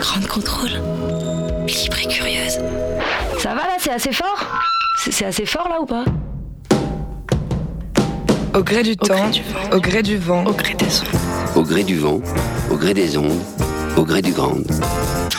Grande contrôle. Libre et curieuse. Ça va là, c'est assez fort? C'est c'est assez fort là ou pas? Au gré du temps, au gré du vent, Au gré des ondes. Au gré du vent, au gré des ondes, au gré du grand.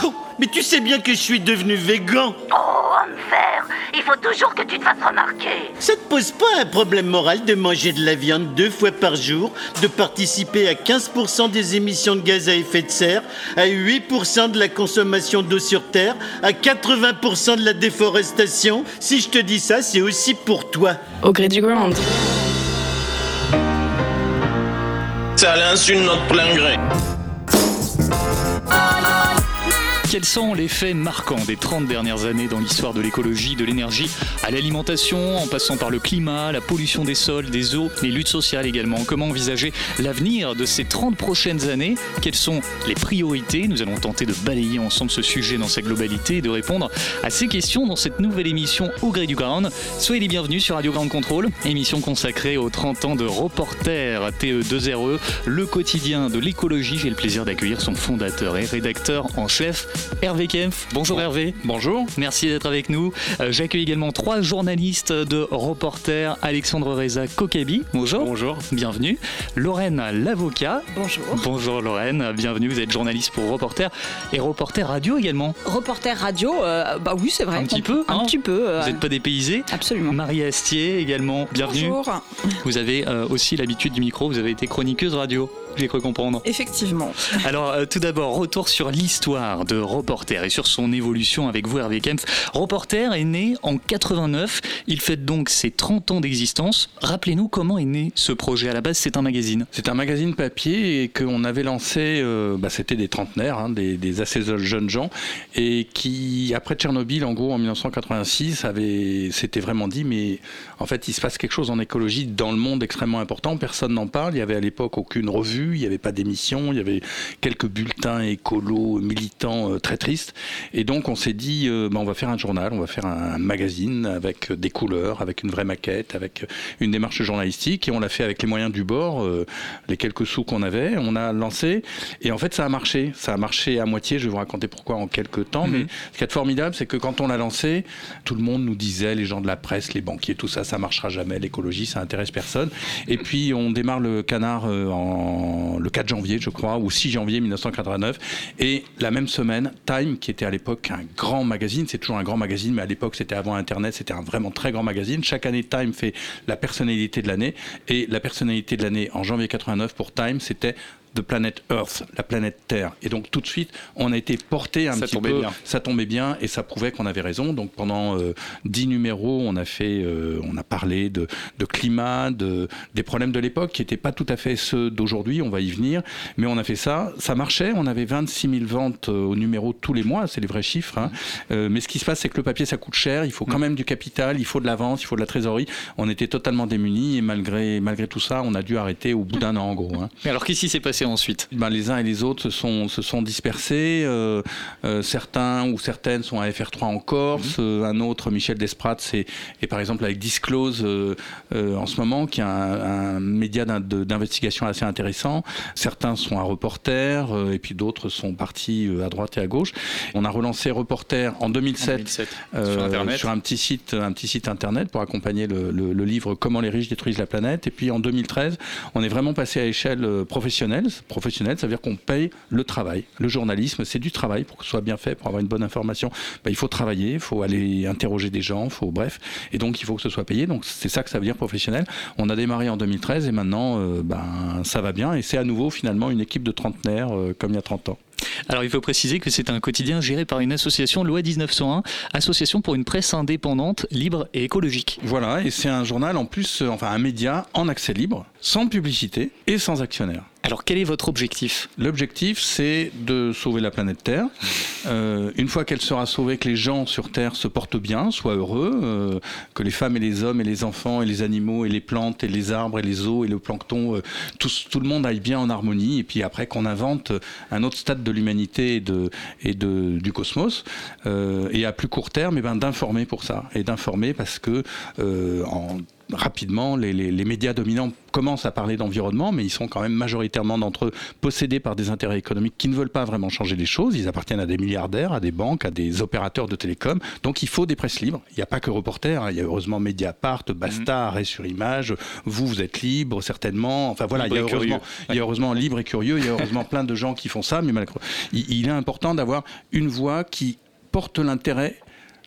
Oh, mais tu sais bien que je suis devenu végan. Oh, vert, il faut toujours que tu te fasses remarquer. Ça te pose pas un problème moral de manger de la viande deux fois par jour, de participer à 15% des émissions de gaz à effet de serre, à 8% de la consommation d'eau sur Terre, à 80% de la déforestation? Si je te dis ça, c'est aussi pour toi. Au gré du ground. Ça l'insulte notre plein gré. Quels sont les faits marquants des 30 dernières années dans l'histoire de l'écologie, de l'énergie, à l'alimentation, en passant par le climat, la pollution des sols, des eaux, les luttes sociales également? Comment envisager l'avenir de ces 30 prochaines années? Quelles sont les priorités? Nous allons tenter de balayer ensemble ce sujet dans sa globalité et de répondre à ces questions dans cette nouvelle émission Au gré du ground. Soyez les bienvenus sur Radio Ground Control, émission consacrée aux 30 ans de Reporter TE2RE, le quotidien de l'écologie. J'ai le plaisir d'accueillir son fondateur et rédacteur en chef, Hervé Kempf. Bonjour Hervé. Bonjour. Merci d'être avec nous. Euh, J'accueille également trois journalistes de Reporter, Alexandre Reza Kokabi. Bonjour. Bonjour. Bienvenue. Lorraine Lavocat. Bonjour. Bonjour Lorraine, bienvenue. Vous êtes journaliste pour Reporter et Reporter Radio également. Reporter radio, euh, bah oui, c'est vrai. Un petit peu, Un hein petit peu. euh, Vous n'êtes pas dépaysé. Absolument. Marie Astier également, bienvenue. Bonjour. Vous avez euh, aussi l'habitude du micro, vous avez été chroniqueuse radio, j'ai cru comprendre. Effectivement. Alors euh, tout d'abord, retour sur l'histoire de Reporter et sur son évolution avec vous Hervé Kempf. Reporter est né en 89, il fête donc ses 30 ans d'existence. Rappelez-nous comment est né ce projet, à la base c'est un magazine. C'est un magazine papier et qu'on avait lancé, euh, bah, c'était des trentenaires, hein, des, des assez jeunes gens, et qui, après Tchernobyl, en gros, en 1986, avait, s'était vraiment dit, mais en fait, il se passe quelque chose en écologie dans le monde extrêmement important, personne n'en parle, il y avait à l'époque aucune revue, il n'y avait pas d'émission, il y avait quelques bulletins écolos, militants euh, très tristes, et donc on s'est dit, euh, bah, on va faire un journal, on va faire un magazine avec des couleurs, avec une vraie maquette, avec une démarche journalistique, et on l'a fait avec les moyens du bord, euh, les quelques sous qu'on avait, on a lancé, et en fait ça a marché, ça a marché à moitié, je vais vous raconter pourquoi en quelques temps, Mhm. mais ce qui est formidable, c'est que quand on l'a lancé, tout le monde nous disait, les gens de la presse, les banquiers, tout ça, ça marchera jamais, l'écologie, ça intéresse personne, et puis on démarre le canard euh, le 4 janvier, je crois, ou 6 janvier 1989, et la même semaine, Time, qui était à l'époque un grand magazine, c'est toujours un grand magazine, mais à l'époque c'était avant Internet, c'était un vraiment très grand magazine. Chaque année, Time fait la personnalité de l'année, et la personnalité de l'année en janvier 89 pour Time, c'était The Planet Earth, la planète Terre. Et donc tout de suite, on a été porté un Ça petit tombait peu, bien. ça tombait bien, et ça prouvait qu'on avait raison. Donc pendant euh, dix numéros, on a fait, euh, on a parlé de, de climat, de des problèmes de l'époque qui n'étaient pas tout à fait ceux d'aujourd'hui. On va y venir, mais on a fait ça, ça marchait. On avait 26 000 ventes euh, au numéro tous les mois, c'est les vrais chiffres. hein. Euh, mais ce qui se passe, c'est que le papier, ça coûte cher. Il faut quand même du capital, il faut de la vente, il faut de la trésorerie. On était totalement démunis, et malgré malgré tout ça, on a dû arrêter au bout d'un an en gros. hein. Mais alors qu'est-ce qui s'est passé ensuite? Ben, les uns et les autres se sont, se sont dispersés. euh, euh, certains ou certaines sont à FR3 en Corse. euh, un autre, Michel Desprats, est, est par exemple avec Disclose en ce moment, qui est un, un média d'investigation assez intéressant. Certains sont à Reporter et puis d'autres sont partis à droite et à gauche. On a relancé Reporter en 2007 En 2007, euh, sur un petit site, un petit site internet pour accompagner le, le- le livre Comment les riches détruisent la planète. Et puis en 2013, on est vraiment passé à échelle professionnelle. Professionnelle, ça veut dire qu'on paye le travail. Le journalisme, c'est du travail pour que ce soit bien fait, pour avoir une bonne information. Ben, il faut travailler, il faut aller interroger des gens, faut bref. Et donc il faut que ce soit payé. Donc c'est ça que ça veut dire professionnel. On a démarré en 2013 et maintenant, euh, ben ça va bien. Et c'est à nouveau finalement une équipe de trentenaires euh, comme il y a 30 ans. Alors il faut préciser que c'est un quotidien géré par une association loi 1901, association pour une presse indépendante, libre et écologique. Voilà, et c'est un journal en plus, euh, enfin un média en accès libre, sans publicité et sans actionnaire. Alors quel est votre objectif? L'objectif, c'est de sauver la planète Terre. Euh, une fois qu'elle sera sauvée, que les gens sur Terre se portent bien, soient heureux, euh, que les femmes et les hommes et les enfants et les animaux et les plantes et les arbres et les eaux et le plancton, euh, tous- tout le monde aille bien en harmonie. Et puis après qu'on invente un autre stade de l'humanité et, de, et de, du cosmos. Euh, et à plus court terme, eh ben, d'informer pour ça. Et d'informer parce que euh, en rapidement, les, les médias dominants commencent à parler d'environnement, mais ils sont quand même majoritairement d'entre eux possédés par des intérêts économiques qui ne veulent pas vraiment changer les choses. Ils appartiennent à des milliardaires, à des banques, à des opérateurs de télécom. Donc il faut des presses libres. Il n'y a pas que Reporter. Hein. Il y a heureusement Mediapart, Basta, mhm. Arrêt sur Image. Vous, vous êtes libre, certainement. Enfin voilà, il y, a heureusement, il y, a heureusement, libre et curieux. Il y a heureusement plein de gens qui font ça. Mais il, il est important d'avoir une voix qui porte l'intérêt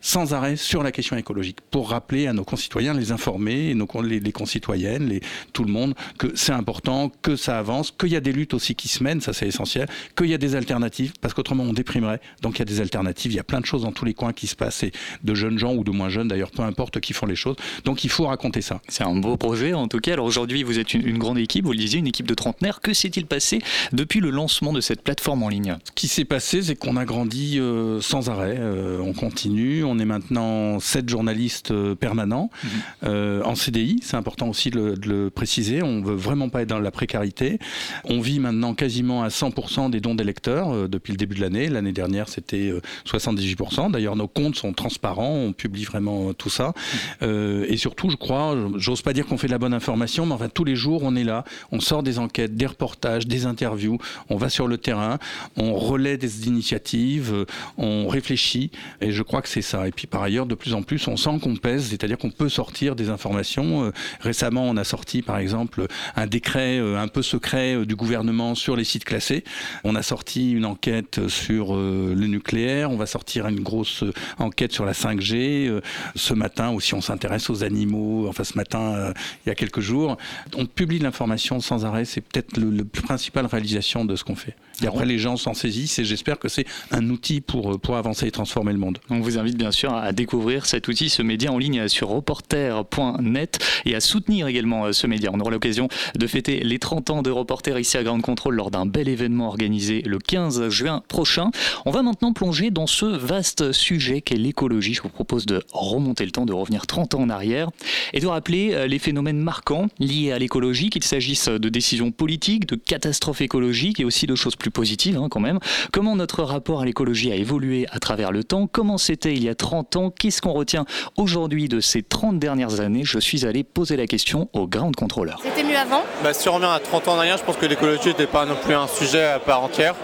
sans arrêt sur la question écologique pour rappeler à nos concitoyens, les informer, nos, les, les concitoyennes, les, tout le monde, que c'est important, que ça avance, qu'il y a des luttes aussi qui se mènent, ça c'est essentiel, qu'il y a des alternatives, parce qu'autrement on déprimerait. Donc il y a des alternatives, il y a plein de choses dans tous les coins qui se passent, et de jeunes gens ou de moins jeunes d'ailleurs, peu importe qui font les choses. Donc il faut raconter ça. C'est un beau projet en tout cas. Alors aujourd'hui vous êtes une, grande équipe, vous le disiez, une équipe de trentenaires. Que s'est-il passé depuis le lancement de cette plateforme en ligne? Ce qui s'est passé, c'est qu'on a grandi euh, sans arrêt. Euh, on continue, on est maintenant sept journalistes euh, permanents mhm. euh, en CDI. C'est important aussi de le, préciser. On veut vraiment pas être dans la précarité. On vit maintenant quasiment à 100% des dons des lecteurs euh, depuis le début de l'année. L'année dernière, c'était 78%. D'ailleurs, nos comptes sont transparents. On publie vraiment tout ça. Mhm. et surtout, je crois, j'ose pas dire qu'on fait de la bonne information, mais enfin, tous les jours, on est là. On sort des enquêtes, des reportages, des interviews. On va sur le terrain. On relaie des initiatives. On réfléchit. Et je crois que c'est ça. Et puis, par ailleurs, de plus en plus, on sent qu'on pèse, c'est-à-dire qu'on peut sortir des informations. Euh, récemment, on a sorti, par exemple, un décret euh, un peu secret euh, du gouvernement sur les sites classés. On a sorti une enquête sur le nucléaire. On va sortir une grosse enquête sur la 5G. Ce matin aussi, on s'intéresse aux animaux. Enfin, ce matin, il y a quelques jours, on publie l'information sans arrêt. C'est peut-être le, le principale réalisation de ce qu'on fait. Et après, les gens s'en saisissent et j'espère que c'est un outil pour, pour avancer et transformer le monde. On vous invite bien sûr à découvrir cet outil, ce média en ligne sur reporter.net et à soutenir également euh, ce média. On aura l'occasion de fêter les 30 ans de Reporter ici à Grande Contrôle lors d'un bel événement organisé le 15 juin prochain. On va maintenant plonger dans ce vaste sujet qu'est l'écologie. Je vous propose de remonter le temps, de revenir 30 ans en arrière et de rappeler euh, les phénomènes marquants liés à l'écologie, qu'il s'agisse de décisions politiques, de catastrophes écologiques et aussi de choses plus positive hein, quand même. Comment notre rapport à l'écologie a évolué à travers le temps? Comment c'était il y a 30 ans Qu'est-ce qu'on retient aujourd'hui de ces 30 dernières années? Je suis allé poser la question au ground controller. C'était mieux avant? Bah, Si on revient à 30 ans en arrière, je pense que l'écologie n'était pas non plus un sujet à part entière.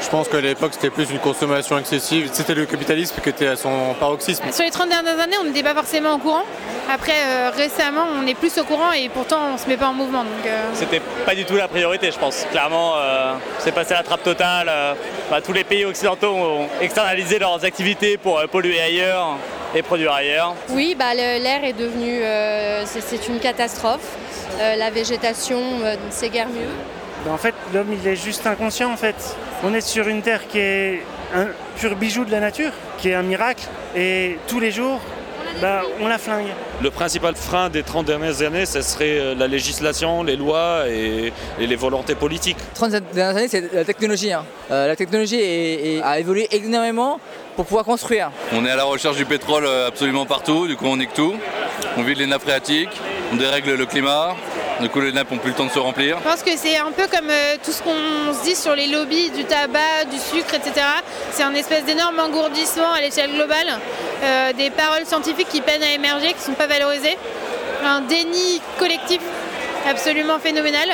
Je pense qu'à l'époque, c'était plus une consommation excessive. C'était le capitalisme qui était à son paroxysme. Sur les 30 dernières années, on n'était pas forcément au courant. Après, euh, récemment, on est plus au courant et pourtant, on ne se met pas en mouvement. Donc, euh. C'était pas du tout la priorité, je pense. Clairement, euh, c'est passé à la trappe totale. Bah, tous les pays occidentaux ont externalisé leurs activités pour polluer ailleurs et produire ailleurs. Oui, bah, l'air est devenu. c'est une catastrophe. la végétation, c'est guère mieux. Bah, en fait, l'homme, il est juste inconscient, en fait. On est sur une terre qui est un pur bijou de la nature, qui est un miracle. Et tous les jours, bah, on la flingue. Le principal frein des 30 dernières années, ce serait euh, la législation, les lois et, les volontés politiques. 30 dernières années, c'est la technologie. Hein. Euh, la technologie a évolué énormément pour pouvoir construire. On est à la recherche du pétrole euh, absolument partout, du coup on nique tout. On vide les nappes phréatiques, on dérègle le climat, du coup, les nappes n'ont plus le temps de se remplir. Je pense que c'est un peu comme euh, tout ce qu'on se dit sur les lobbies du tabac, du sucre, etc. C'est un espèce d'énorme engourdissement à l'échelle globale. Euh, des paroles scientifiques qui peinent à émerger, qui ne sont pas valorisées. Un déni collectif absolument phénoménal.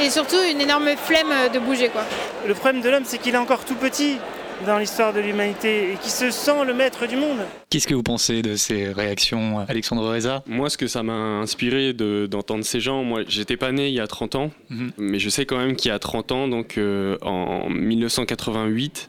Et surtout une énorme flemme de bouger. Quoi. Le problème de l'homme, c'est qu'il est encore tout petit dans l'histoire de l'humanité et qui se sent le maître du monde. Qu'est-ce que vous pensez de ces réactions, Alexandre Reza? Moi, ce que ça m'a inspiré d'entendre ces gens, moi, j'étais pas né il y a 30 ans, mhm. mais je sais quand même qu'il y a 30 ans, donc euh, en 1988,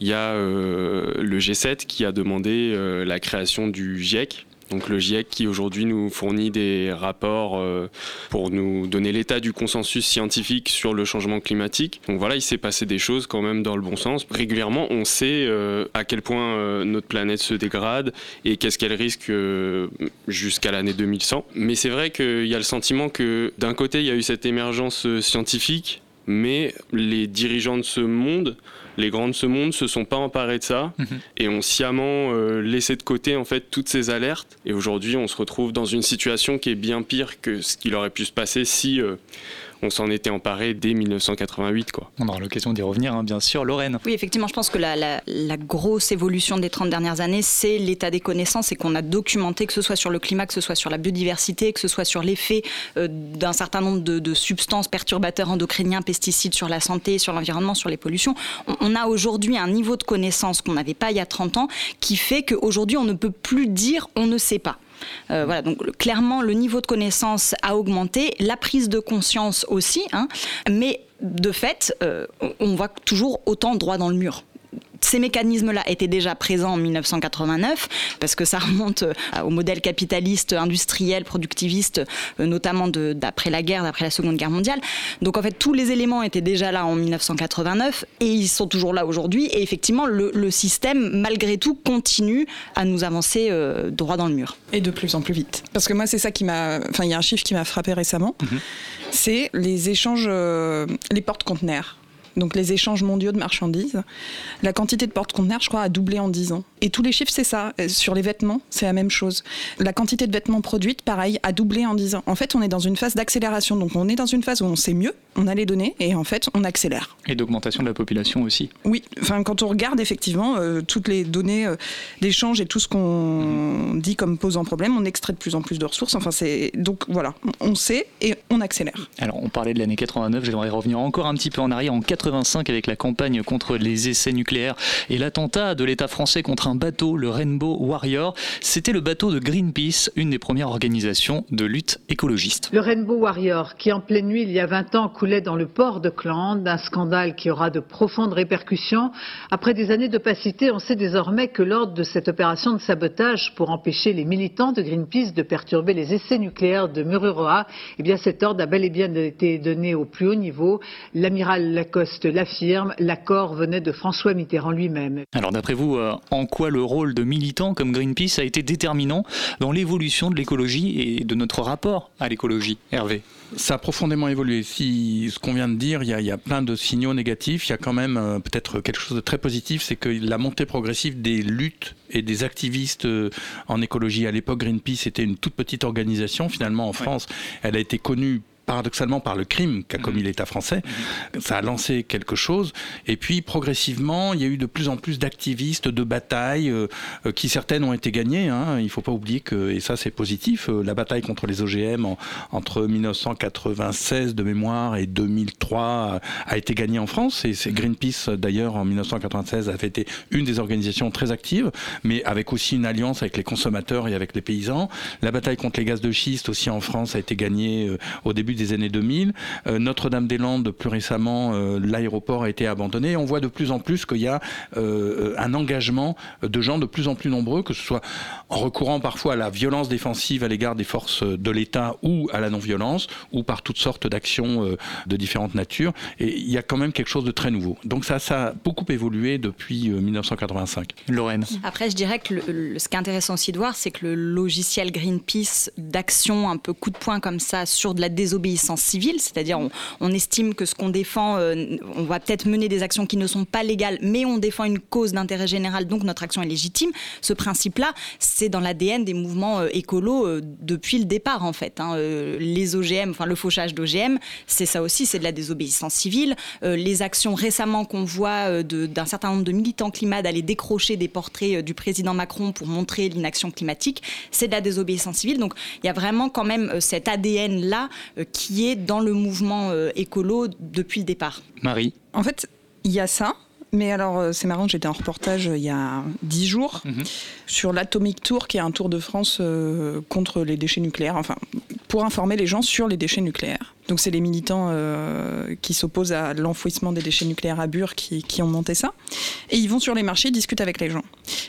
il y a euh, le G7 qui a demandé euh, la création du GIEC, donc le GIEC qui aujourd'hui nous fournit des rapports euh, pour nous donner l'état du consensus scientifique sur le changement climatique. Donc voilà, il s'est passé des choses quand même dans le bon sens. Régulièrement, on sait euh, à quel point euh, notre planète se dégrade et qu'est-ce qu'elle risque jusqu'à l'année 2100. Mais c'est vrai qu'il y a le sentiment que d'un côté, il y a eu cette émergence scientifique, mais les dirigeants de ce monde les grands de ce monde se sont pas emparés de ça mhm. et ont sciemment euh, laissé de côté en fait toutes ces alertes. Et aujourd'hui, on se retrouve dans une situation qui est bien pire que ce qu'il aurait pu se passer si euh, on s'en était emparé dès 1988. Quoi. On aura l'occasion d'y revenir, hein, bien sûr. Lorraine Oui, effectivement, je pense que la, la, la grosse évolution des 30 dernières années, c'est l'état des connaissances et qu'on a documenté, que ce soit sur le climat, que ce soit sur la biodiversité, que ce soit sur l'effet euh, d'un certain nombre de, de, substances perturbateurs endocriniens, pesticides sur la santé, sur l'environnement, sur les pollutions. On, on a aujourd'hui un niveau de connaissance qu'on n'avait pas il y a 30 ans qui fait qu'aujourd'hui, on ne peut plus dire on ne sait pas. Euh, voilà, donc clairement, le niveau de connaissance a augmenté, la prise de conscience aussi, hein, mais de fait, euh, on voit toujours autant droit dans le mur ces mécanismes-là étaient déjà présents en 1989, parce que ça remonte euh, au modèle capitaliste, industriel, productiviste, euh, notamment d'après la guerre, d'après la Seconde Guerre mondiale. Donc en fait, tous les éléments étaient déjà là en 1989 et ils sont toujours là aujourd'hui. Et effectivement, le, le, système, malgré tout, continue à nous avancer euh, droit dans le mur. Et de plus en plus vite. Parce que moi, c'est ça qui m'a. Enfin, il y a un chiffre qui m'a frappé récemment. Mm -hmm. C'est les échanges, euh, les portes-conteneurs donc les échanges mondiaux de marchandises. La quantité de porte-conteneurs, je crois, a doublé en 10 ans. Et tous les chiffres, c'est ça. Sur les vêtements, c'est la même chose. La quantité de vêtements produites, pareil, a doublé en 10 ans. En fait, on est dans une phase d'accélération. Donc on est dans une phase où on sait mieux, on a les données, et en fait, on accélère. Et d'augmentation de la population aussi. Oui, enfin, quand on regarde effectivement euh, toutes les données euh, d'échange et tout ce qu'on mmh. dit comme posant problème, on extrait de plus en plus de ressources. Enfin, c'est donc voilà, on sait et on accélère. Alors, on parlait de l'année 89, j'aimerais revenir encore un petit peu en arrière, en 85 avec la campagne contre les essais nucléaires et l'attentat de l'État français contre un bateau, le Rainbow Warrior. C'était le bateau de Greenpeace, une des premières organisations de lutte écologiste. Le Rainbow Warrior, qui en pleine nuit, il y a 20 ans, coulait dans le port de Clande, un scandale qui aura de profondes répercussions. Après des années d'opacité, on sait désormais que lors de cette opération de sabotage pour empêcher les militants de Greenpeace de perturber les essais nucléaires de Mururoa, eh bien cet ordre a bel et bien été donné au plus haut niveau. L'amiral Lacoste l'affirme, l'accord venait de François Mitterrand lui-même. Alors d'après vous, euh, en quoi le rôle de militants comme Greenpeace a été déterminant dans l'évolution de l'écologie et de notre rapport à l'écologie Hervé? Ça a profondément évolué. Si ce qu'on vient de dire, il y, a, il y, a, plein de signaux négatifs. Il y a quand même euh, peut-être quelque chose de très positif, c'est que la montée progressive des luttes et des activistes euh, en écologie. À l'époque, Greenpeace était une toute petite organisation. Finalement, en France, ouais. elle a été connue paradoxalement par le crime qu'a commis mmh. l'État français. Mmh. Ça a lancé quelque chose. Et puis, progressivement, il y a eu de plus en plus d'activistes, de batailles, euh, qui certaines ont été gagnées. Hein. Il ne faut pas oublier que, et ça c'est positif, euh, la bataille contre les OGM en, entre 1996 de mémoire et 2003 a été gagnée en France. Et c'est Greenpeace, d'ailleurs, en 1996, a été une des organisations très actives, mais avec aussi une alliance avec les consommateurs et avec les paysans. La bataille contre les gaz de schiste aussi en France a été gagnée euh, au début des années 2000. Euh, Notre-Dame-des-Landes, plus récemment, euh, l'aéroport a été abandonné. On voit de plus en plus qu'il y a euh, un engagement de gens de plus en plus nombreux, que ce soit en recourant parfois à la violence défensive à l'égard des forces de l'État ou à la non-violence, ou par toutes sortes d'actions euh, de différentes natures. Et il y a quand même quelque chose de très nouveau. Donc ça, ça a beaucoup évolué depuis 1985. Lorraine. Après, je dirais que le, le, ce qui est intéressant aussi de voir, c'est que le logiciel Greenpeace d'action un peu coup de poing comme ça sur de la désobéissance désobéissance civile, c'est-à-dire on, on, estime que ce qu'on défend, euh, on va peut-être mener des actions qui ne sont pas légales, mais on défend une cause d'intérêt général, donc notre action est légitime. Ce principe-là, c'est dans l'ADN des mouvements euh, écolos euh, depuis le départ en fait. Hein. les OGM, enfin le fauchage d'OGM, c'est ça aussi, c'est de la désobéissance civile. les actions récemment qu'on voit d'un certain nombre de militants climat d'aller décrocher des portraits du président Macron pour montrer l'inaction climatique, c'est de la désobéissance civile. Donc il y a vraiment quand même cet ADN là qui est dans le mouvement euh, écolo depuis le départ. Marie En fait, il y a ça. Mais alors, euh, c'est marrant, j'étais en reportage euh, il y a dix jours -hmm. sur l'Atomic Tour, qui est un tour de France euh, contre les déchets nucléaires, enfin, pour informer les gens sur les déchets nucléaires. Donc, c'est les militants euh, qui s'opposent à l'enfouissement des déchets nucléaires à Bure qui, qui, ont monté ça. Et ils vont sur les marchés, ils discutent avec les gens.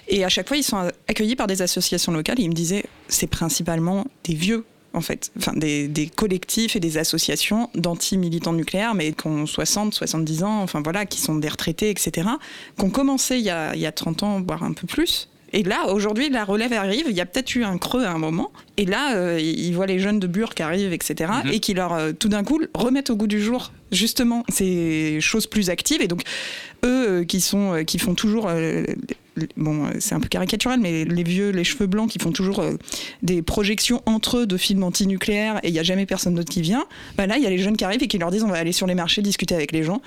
Et à chaque fois, ils sont accueillis par des associations locales. Et ils me disaient, c'est principalement des vieux en fait, enfin, des, des, collectifs et des associations d'anti-militants nucléaires, mais qui ont 60, 70 ans, enfin voilà, qui sont des retraités, etc., qui ont commencé il y, a, il y a 30 ans, voire un peu plus. Et là, aujourd'hui, la relève arrive. Il y a peut-être eu un creux à un moment. Et là, euh, ils voient les jeunes de Bure qui arrivent, etc., -hmm. et qui leur, euh, tout d'un coup, remettent au goût du jour, justement, ces choses plus actives. Et donc, eux, euh, qui, sont, qui font toujours bon, c'est un peu caricatural, mais les vieux, les cheveux blancs qui font toujours euh, des projections entre eux de films antinucléaires et il n'y a jamais personne d'autre qui vient, bah là, il y a les jeunes qui arrivent et qui leur disent on va aller sur les marchés discuter avec les gens.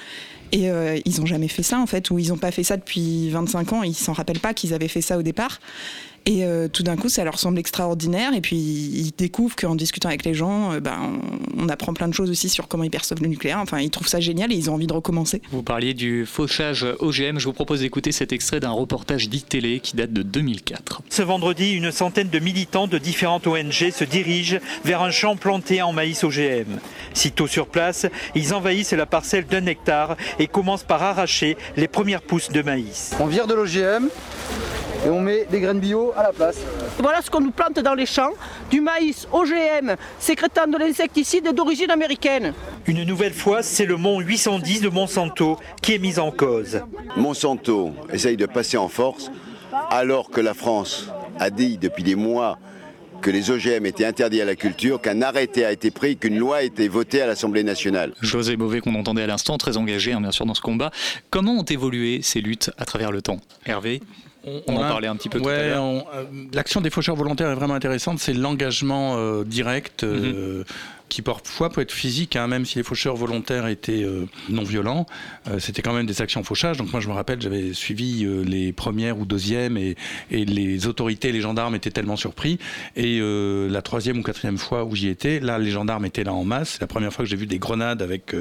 Et euh, ils n'ont jamais fait ça, en fait, ou ils n'ont pas fait ça depuis 25 ans, ils s'en rappellent pas qu'ils avaient fait ça au départ. Et euh, tout d'un coup, ça leur semble extraordinaire. Et puis, ils découvrent qu'en discutant avec les gens, euh, ben, on, apprend plein de choses aussi sur comment ils perçoivent le nucléaire. Enfin, ils trouvent ça génial et ils ont envie de recommencer. Vous parliez du fauchage OGM. Je vous propose d'écouter cet extrait d'un reportage d'ITélé qui date de 2004. Ce vendredi, une centaine de militants de différentes ONG se dirigent vers un champ planté en maïs OGM. Sitôt sur place, ils envahissent la parcelle d'un hectare et commencent par arracher les premières pousses de maïs. On vire de l'OGM et on met des graines bio à la place. Voilà ce qu'on nous plante dans les champs, du maïs OGM, sécrétant de l'insecticide d'origine américaine. Une nouvelle fois, c'est le mont 810 de Monsanto qui est mis en cause. Monsanto essaye de passer en force alors que la France a dit depuis des mois que les OGM étaient interdits à la culture, qu'un arrêté a été pris, qu'une loi a été votée à l'Assemblée nationale. José Bové, qu'on entendait à l'instant, très engagé hein, bien sûr dans ce combat. Comment ont évolué ces luttes à travers le temps? Hervé? On, en parlait un petit peu tout à l'heure. Euh, l'action des faucheurs volontaires est vraiment intéressante. C'est l'engagement euh, direct. Euh, mhm qui parfois peut être physique, hein, même si les faucheurs volontaires étaient euh, non violents, euh, c'était quand même des actions fauchage. Donc moi je me rappelle, j'avais suivi euh, les premières ou deuxièmes et, les autorités, les gendarmes étaient tellement surpris. Et la troisième ou quatrième fois où j'y étais, là les gendarmes étaient là en masse. La première fois que j'ai vu des grenades avec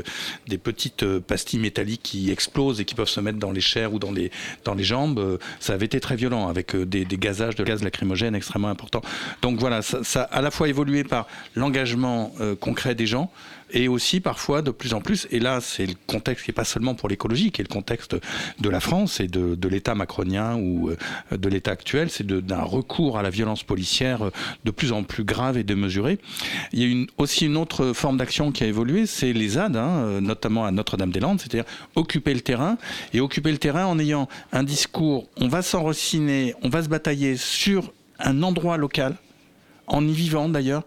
des petites pastilles métalliques qui explosent et qui peuvent se mettre dans les chairs ou dans les, dans les jambes. Ça avait été très violent avec des, gazages de gaz lacrymogène extrêmement importants. Donc voilà, ça a à la fois évolué par l'engagement concret des gens et aussi parfois de plus en plus, et là c'est le contexte qui n'est pas seulement pour l'écologie, qui est le contexte de la France et de, de l'État macronien ou euh, de l'État actuel, c'est d'un recours à la violence policière de plus en plus grave et démesuré. Il y a une, aussi une autre forme d'action qui a évolué, c'est les ZAD, hein, notamment à Notre-Dame-des-Landes, c'est-à-dire occuper le terrain, et occuper le terrain en ayant un discours, on va s'enraciner, on va se batailler sur un endroit local, en y vivant d'ailleurs,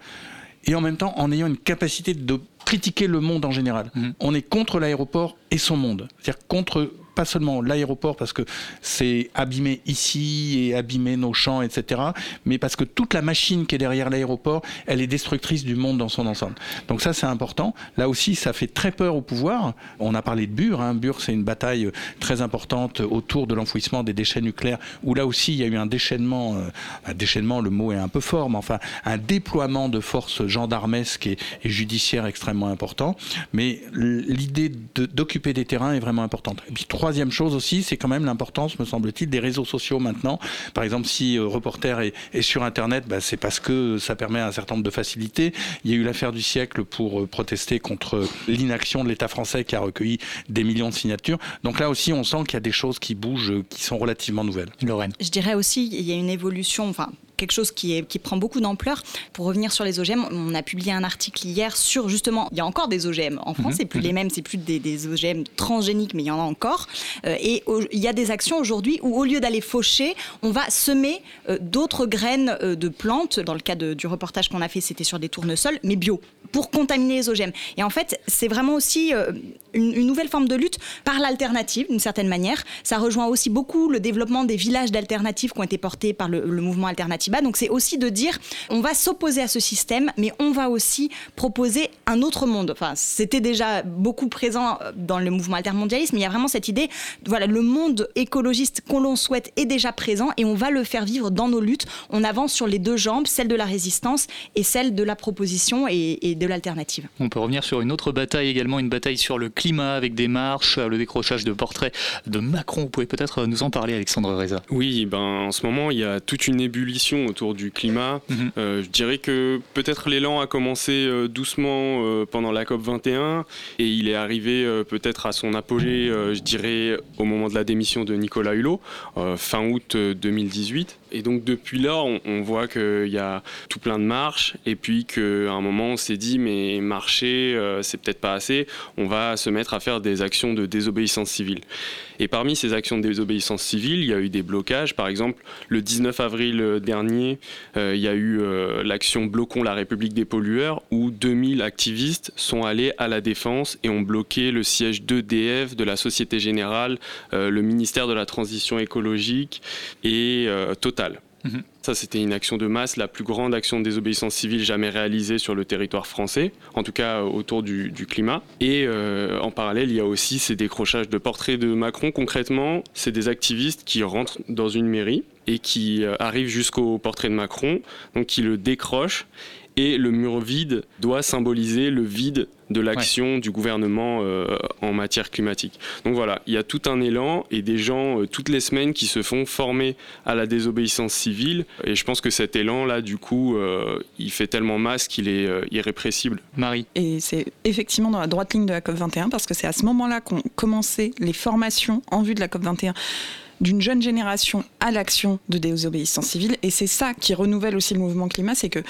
et en même temps en ayant une capacité de critiquer le monde en général. Mmh. On est contre l'aéroport et son monde. C'est-à-dire contre pas seulement l'aéroport parce que c'est abîmer ici et abîmer nos champs, etc., mais parce que toute la machine qui est derrière l'aéroport, elle est destructrice du monde dans son ensemble. Donc ça, c'est important. Là aussi, ça fait très peur au pouvoir. On a parlé de Bure. Hein. Bure, c'est une bataille très importante autour de l'enfouissement des déchets nucléaires, où là aussi, il y a eu un déchaînement, euh, un déchaînement, le mot est un peu fort, mais enfin, un déploiement de forces gendarmesques et, et judiciaires extrêmement important. Mais l'idée d'occuper des terrains est vraiment importante. Et puis, troisième chose aussi, c'est quand même l'importance, me semble-t-il, des réseaux sociaux maintenant. Par exemple, si euh, Reporter est, sur Internet, bah, c'est parce que ça permet un certain nombre de facilités. Il y a eu l'affaire du siècle pour euh, protester contre l'inaction de l'État français qui a recueilli des millions de signatures. Donc là aussi, on sent qu'il y a des choses qui bougent, euh, qui sont relativement nouvelles. Lorraine. Je dirais aussi, il y a une évolution, enfin, quelque chose qui, est, qui prend beaucoup d'ampleur. Pour revenir sur les OGM, on a publié un article hier sur justement, il y a encore des OGM en France, mhm. c'est plus les mêmes, c'est plus des, des, OGM transgéniques, mais il y en a encore. Euh, et il y a des actions aujourd'hui où au lieu d'aller faucher, on va semer euh, d'autres graines euh, de plantes. Dans le cas de, du reportage qu'on a fait, c'était sur des tournesols, mais bio, pour contaminer les OGM. Et en fait, c'est vraiment aussi une, une, nouvelle forme de lutte par l'alternative, d'une certaine manière. Ça rejoint aussi beaucoup le développement des villages d'alternatives qui ont été portés par le, le mouvement alternatif donc c'est aussi de dire on va s'opposer à ce système, mais on va aussi proposer un autre monde. Enfin, c'était déjà beaucoup présent dans le mouvement altermondialisme, mais il y a vraiment cette idée, voilà, le monde écologiste qu'on l'on souhaite est déjà présent et on va le faire vivre dans nos luttes. On avance sur les deux jambes, celle de la résistance et celle de la proposition et, de l'alternative. On peut revenir sur une autre bataille également, une bataille sur le climat avec des marches, le décrochage de portraits de Macron. Vous pouvez peut-être nous en parler, Alexandre Reza. Oui, ben en ce moment il y a toute une ébullition autour du climat. Mhm. Euh, je dirais que peut-être l'élan a commencé euh, doucement euh, pendant la COP 21 et il est arrivé peut-être à son apogée, je dirais, au moment de la démission de Nicolas Hulot, fin août 2018. Et donc depuis là, on, voit qu'il y a tout plein de marches et puis qu'à un moment on s'est dit mais marcher c'est peut-être pas assez, on va se mettre à faire des actions de désobéissance civile. Et parmi ces actions de désobéissance civile, il y a eu des blocages. Par exemple, le 19 avril dernier, dernier, il y a eu l'action Bloquons la République des pollueurs où 2000 activistes sont allés à la défense et ont bloqué le siège d'EDF, de la Société Générale, le ministère de la Transition écologique et Total. Mhm. Ça, c'était une action de masse, la plus grande action de désobéissance civile jamais réalisée sur le territoire français, en tout cas euh, autour du, climat. Et euh, en parallèle, il y a aussi ces décrochages de portraits de Macron. Concrètement, c'est des activistes qui rentrent dans une mairie et qui euh, arrivent jusqu'au portrait de Macron, donc qui le décrochent et le mur vide doit symboliser le vide de l'action du gouvernement euh, en matière climatique. Donc voilà, il y a tout un élan et des gens euh, toutes les semaines qui se font former à la désobéissance civile et je pense que cet élan là du coup euh, il fait tellement masse qu'il est irrépressible. Marie. Et c'est effectivement dans la droite ligne de la COP 21 parce que c'est à ce moment-là qu'ont commencé les formations en vue de la COP 21 d'une jeune génération à l'action de désobéissance civile. Et c'est ça qui renouvelle aussi le mouvement climat, c'est que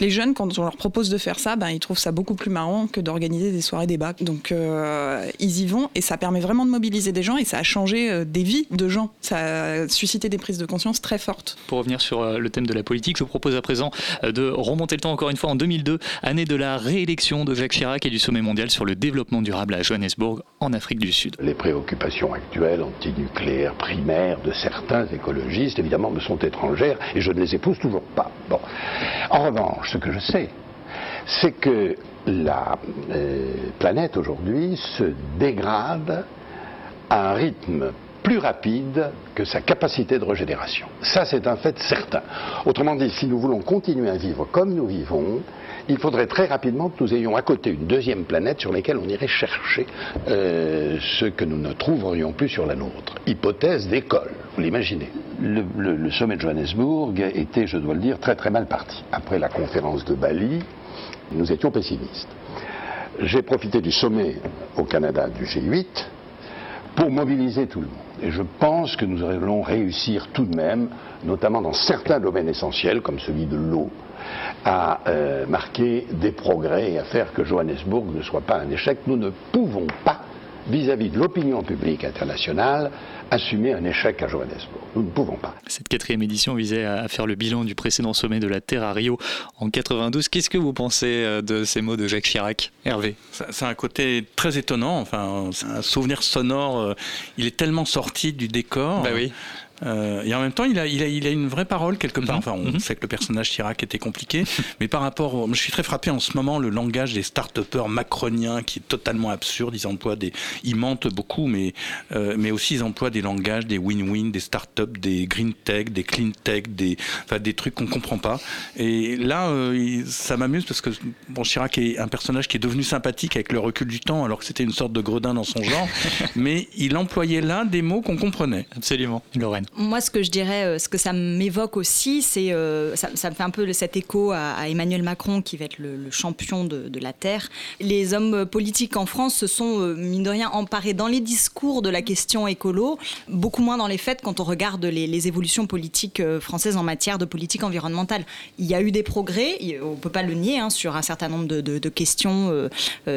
les jeunes, quand on leur propose de faire ça, ben, ils trouvent ça beaucoup plus marrant que d'organiser des soirées débats. Donc euh, ils y vont et ça permet vraiment de mobiliser des gens et ça a changé euh, des vies de gens. Ça a suscité des prises de conscience très fortes. Pour revenir sur euh, le thème de la politique, je vous propose à présent de remonter le temps encore une fois en 2002, année de la réélection de Jacques Chirac et du sommet mondial sur le développement durable à Johannesburg, en Afrique du Sud. Les préoccupations actuelles antinucléaires, primaires, de certains écologistes, évidemment, me sont étrangères et je ne les épouse toujours pas. En revanche, ce que je sais, c'est que la euh, planète aujourd'hui se dégrade à un rythme plus rapide que sa capacité de régénération. Ça, c'est un fait certain. Autrement dit, si nous voulons continuer à vivre comme nous vivons, il faudrait très rapidement que nous ayons à côté une deuxième planète sur laquelle on irait chercher euh, ce que nous ne trouverions plus sur la nôtre. Hypothèse d'école, vous l'imaginez. Le, sommet de Johannesburg était, je dois le dire, très très mal parti. Après la conférence de Bali, nous étions pessimistes. J'ai profité du sommet au Canada du G8 pour mobiliser tout le monde. Et je pense que nous allons réussir tout de même, notamment dans certains domaines essentiels, comme celui de l'eau, à euh, marquer des progrès et à faire que Johannesburg ne soit pas un échec. Nous ne pouvons pas, vis-à-vis de l'opinion publique internationale, assumer un échec à Johannesburg. Nous ne pouvons pas. Cette quatrième édition visait à faire le bilan du précédent sommet de la Terre à Rio en 92. Qu'est-ce que vous pensez euh, de ces mots de Jacques Chirac Hervé? C'est un côté très étonnant, enfin, c'est un souvenir sonore. Euh, il est tellement sorti du décor. Bah oui. Euh, et en même temps, il a, il, a, il a une vraie parole quelque part. Mhm. Enfin, on mhm. sait que le personnage Chirac était compliqué, mais par rapport, je suis très frappé en ce moment le langage des start-upers macroniens qui est totalement absurde. Ils emploient des, ils mentent beaucoup, mais euh, mais aussi ils emploient des langages, des win-win, des start-up, des green tech, des clean tech, des, enfin, des trucs qu'on comprend pas. Et là, euh, ça m'amuse parce que bon, Chirac est un personnage qui est devenu sympathique avec le recul du temps, alors que c'était une sorte de gredin dans son genre, mais il employait là des mots qu'on comprenait. Absolument, Lorraine. Moi, ce que je dirais, euh, ce que ça m'évoque aussi, c'est euh, ça, me fait un peu cet écho à, Emmanuel Macron qui va être le, champion de, la Terre. Les hommes politiques en France se sont, euh, mine de rien, emparés dans les discours de la question écolo, beaucoup moins dans les faits quand on regarde les, évolutions politiques françaises en matière de politique environnementale. Il y a eu des progrès, on ne peut pas le nier, hein, sur un certain nombre de, questions,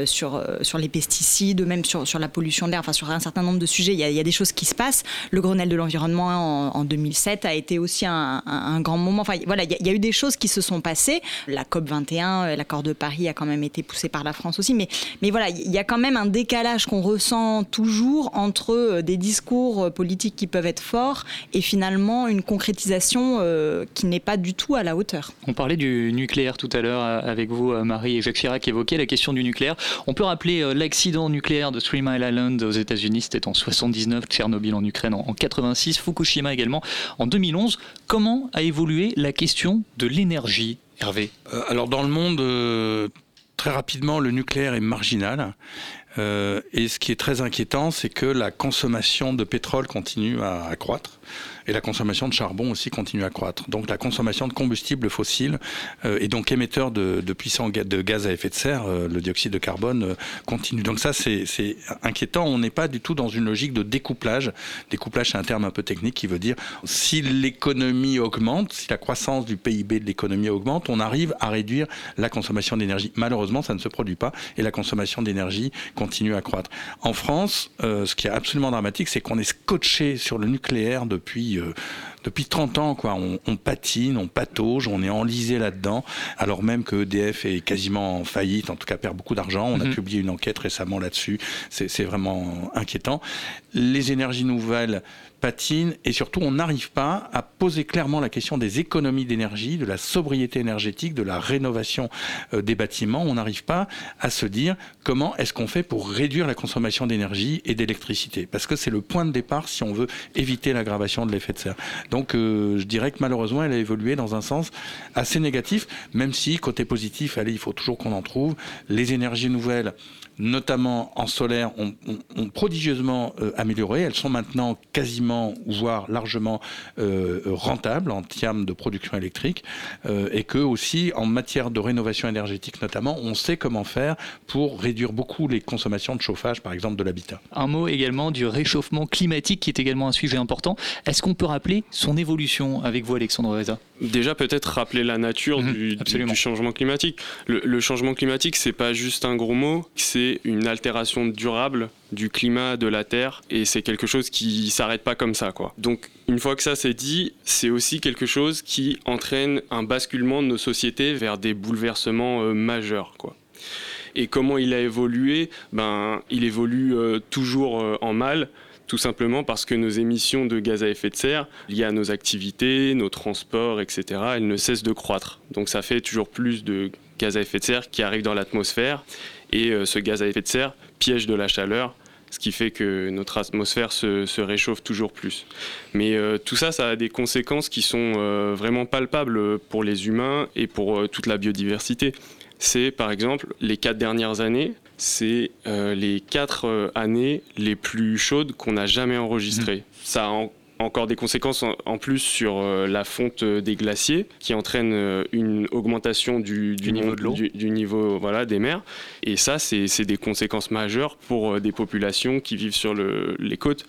sur, sur les pesticides, même sur, sur la pollution de l'air, enfin sur un certain nombre de sujets. Il y, a, il y a des choses qui se passent. Le Grenelle de l'environnement en, 2007 a été aussi un, grand moment. Enfin, voilà, il y, a eu des choses qui se sont passées. La COP 21, euh, l'accord de Paris a quand même été poussé par la France aussi. Mais, mais voilà, il y a quand même un décalage qu'on ressent toujours entre euh, des discours euh, politiques qui peuvent être forts et finalement une concrétisation qui n'est pas du tout à la hauteur. On parlait du nucléaire tout à l'heure avec vous, Marie et Jacques Chirac évoquaient la question du nucléaire. On peut rappeler l'accident nucléaire de Three Mile Island aux États-Unis, c'était en 79, Tchernobyl en Ukraine en 86, Fukushima également en 2011. Comment a évolué la question de l'énergie, Hervé? Euh, Alors dans le monde, euh, très rapidement, le nucléaire est marginal. Euh, et ce qui est très inquiétant, c'est que la consommation de pétrole continue à accroître et la consommation de charbon aussi continue à croître. Donc la consommation de combustibles fossiles euh, et donc émetteurs de, puissants de gaz à effet de serre, euh, le dioxyde de carbone, euh, continue. Donc ça, c'est inquiétant. On n'est pas du tout dans une logique de découplage. Découplage, c'est un terme un peu technique qui veut dire si l'économie augmente, si la croissance du PIB de l'économie augmente, on arrive à réduire la consommation d'énergie. Malheureusement, ça ne se produit pas et la consommation d'énergie continue à croître. En France, ce qui est absolument dramatique, c'est qu'on est scotché sur le nucléaire depuis depuis 30 ans, quoi, on, on patine, on patauge, on est enlisé là-dedans, alors même que EDF est quasiment en faillite, en tout cas perd beaucoup d'argent. On a Mhm. publié une enquête récemment là-dessus. C'est vraiment inquiétant. Les énergies nouvelles patinent et surtout on n'arrive pas à poser clairement la question des économies d'énergie, de la sobriété énergétique, de la rénovation euh, des bâtiments. On n'arrive pas à se dire comment est-ce qu'on fait pour réduire la consommation d'énergie et d'électricité parce que c'est le point de départ si on veut éviter l'aggravation de l'effet de serre. Donc euh, je dirais que malheureusement elle a évolué dans un sens assez négatif, même si côté positif, allez, il faut toujours qu'on en trouve. Les énergies nouvelles notamment en solaire, ont, ont- ont prodigieusement euh, amélioré. Elles sont maintenant quasiment, voire largement euh, rentables en termes de production électrique, euh, et que aussi en matière de rénovation énergétique notamment, on sait comment faire pour réduire beaucoup les consommations de chauffage, par exemple de l'habitat. Un mot également du réchauffement climatique qui est également un sujet important. Est-ce qu'on peut rappeler son évolution avec vous, Alexandre Reza? Déjà peut-être rappeler la nature du, du- du changement climatique. Le, le changement climatique, c'est pas juste un gros mot, c'est une altération durable du climat de la Terre et c'est quelque chose qui s'arrête pas comme ça quoi. Donc une fois que ça c'est dit, c'est aussi quelque chose qui entraîne un basculement de nos sociétés vers des bouleversements euh, majeurs quoi. Et comment il a évolué? Ben, il évolue euh, toujours euh, en mal, tout simplement parce que nos émissions de gaz à effet de serre, liées à nos activités, nos transports, etc., elles ne cessent de croître. Donc ça fait toujours plus de gaz à effet de serre qui arrive dans l'atmosphère, et euh, ce gaz à effet de serre piège de la chaleur, ce qui fait que notre atmosphère se, se réchauffe toujours plus. Mais euh, tout ça, ça a des conséquences qui sont euh, vraiment palpables pour les humains et pour euh, toute la biodiversité. C'est par exemple les quatre dernières années, c'est les quatre années les plus chaudes qu'on n'a jamais enregistrées. Ça a en- encore des conséquences en, plus sur euh, la fonte euh, des glaciers qui entraîne euh, une augmentation du, du niveau de l'eau, du, du niveau voilà, des mers. Et ça, c'est des conséquences majeures pour des populations qui vivent sur le- les côtes,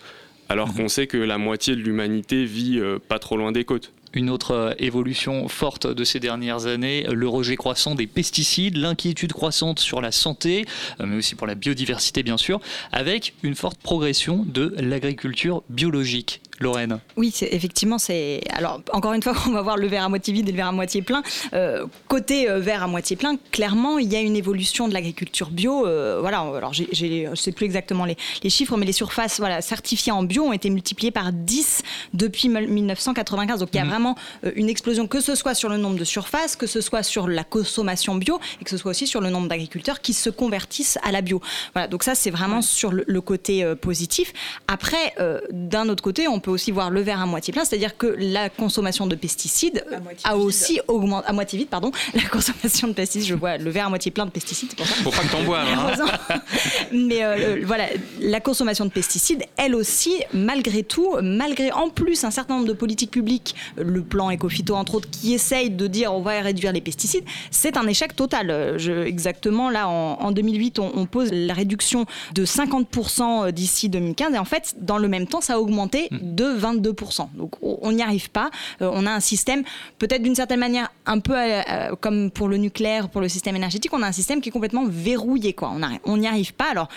alors qu'on sait que la moitié de l'humanité vit pas trop loin des côtes. Une autre évolution forte de ces dernières années, le rejet croissant des pesticides, l'inquiétude croissante sur la santé, mais aussi pour la biodiversité bien sûr, avec une forte progression de l'agriculture biologique. Lorraine. Oui, c'est- effectivement, c'est. Alors, encore une fois, on va voir le verre à moitié vide et le verre à moitié plein. Euh, côté euh, verre à moitié plein, clairement, il y a une évolution de l'agriculture bio. Euh, voilà, alors j'ai- j'ai- je ne sais plus exactement les, les chiffres, mais les surfaces voilà, certifiées en bio ont été multipliées par 10 depuis mil- 1995. Donc, il y a vraiment euh, une explosion, que ce soit sur le nombre de surfaces, que ce soit sur la consommation bio, et que ce soit aussi sur le nombre d'agriculteurs qui se convertissent à la bio. Voilà, donc ça, c'est vraiment sur le, le côté positif. Après, d'un autre côté, on peut aussi voir le verre à moitié plein, c'est-à-dire que la consommation de pesticides a aussi augmenté, à moitié vide, pardon, la consommation de pesticides, je vois le verre à moitié plein de pesticides, pour ça. Faut pas que t'en boives. hein. Mais euh, euh, voilà, la consommation de pesticides, elle aussi, malgré tout, malgré en plus un certain nombre de politiques publiques, le plan Ecofito entre autres, qui essayent de dire on va réduire les pesticides, c'est un échec total. Euh, Je, exactement, là, en, en 2008, on, on pose la réduction de 50% d'ici 2015, et en fait, dans le même temps, ça a augmenté de 22%. Donc on n'y arrive pas. Euh, on a un système, peut-être d'une certaine manière, un peu euh, euh, comme pour le nucléaire, pour le système énergétique, on a un système qui est complètement verrouillé. Quoi. On n'y arrive pas. Alors,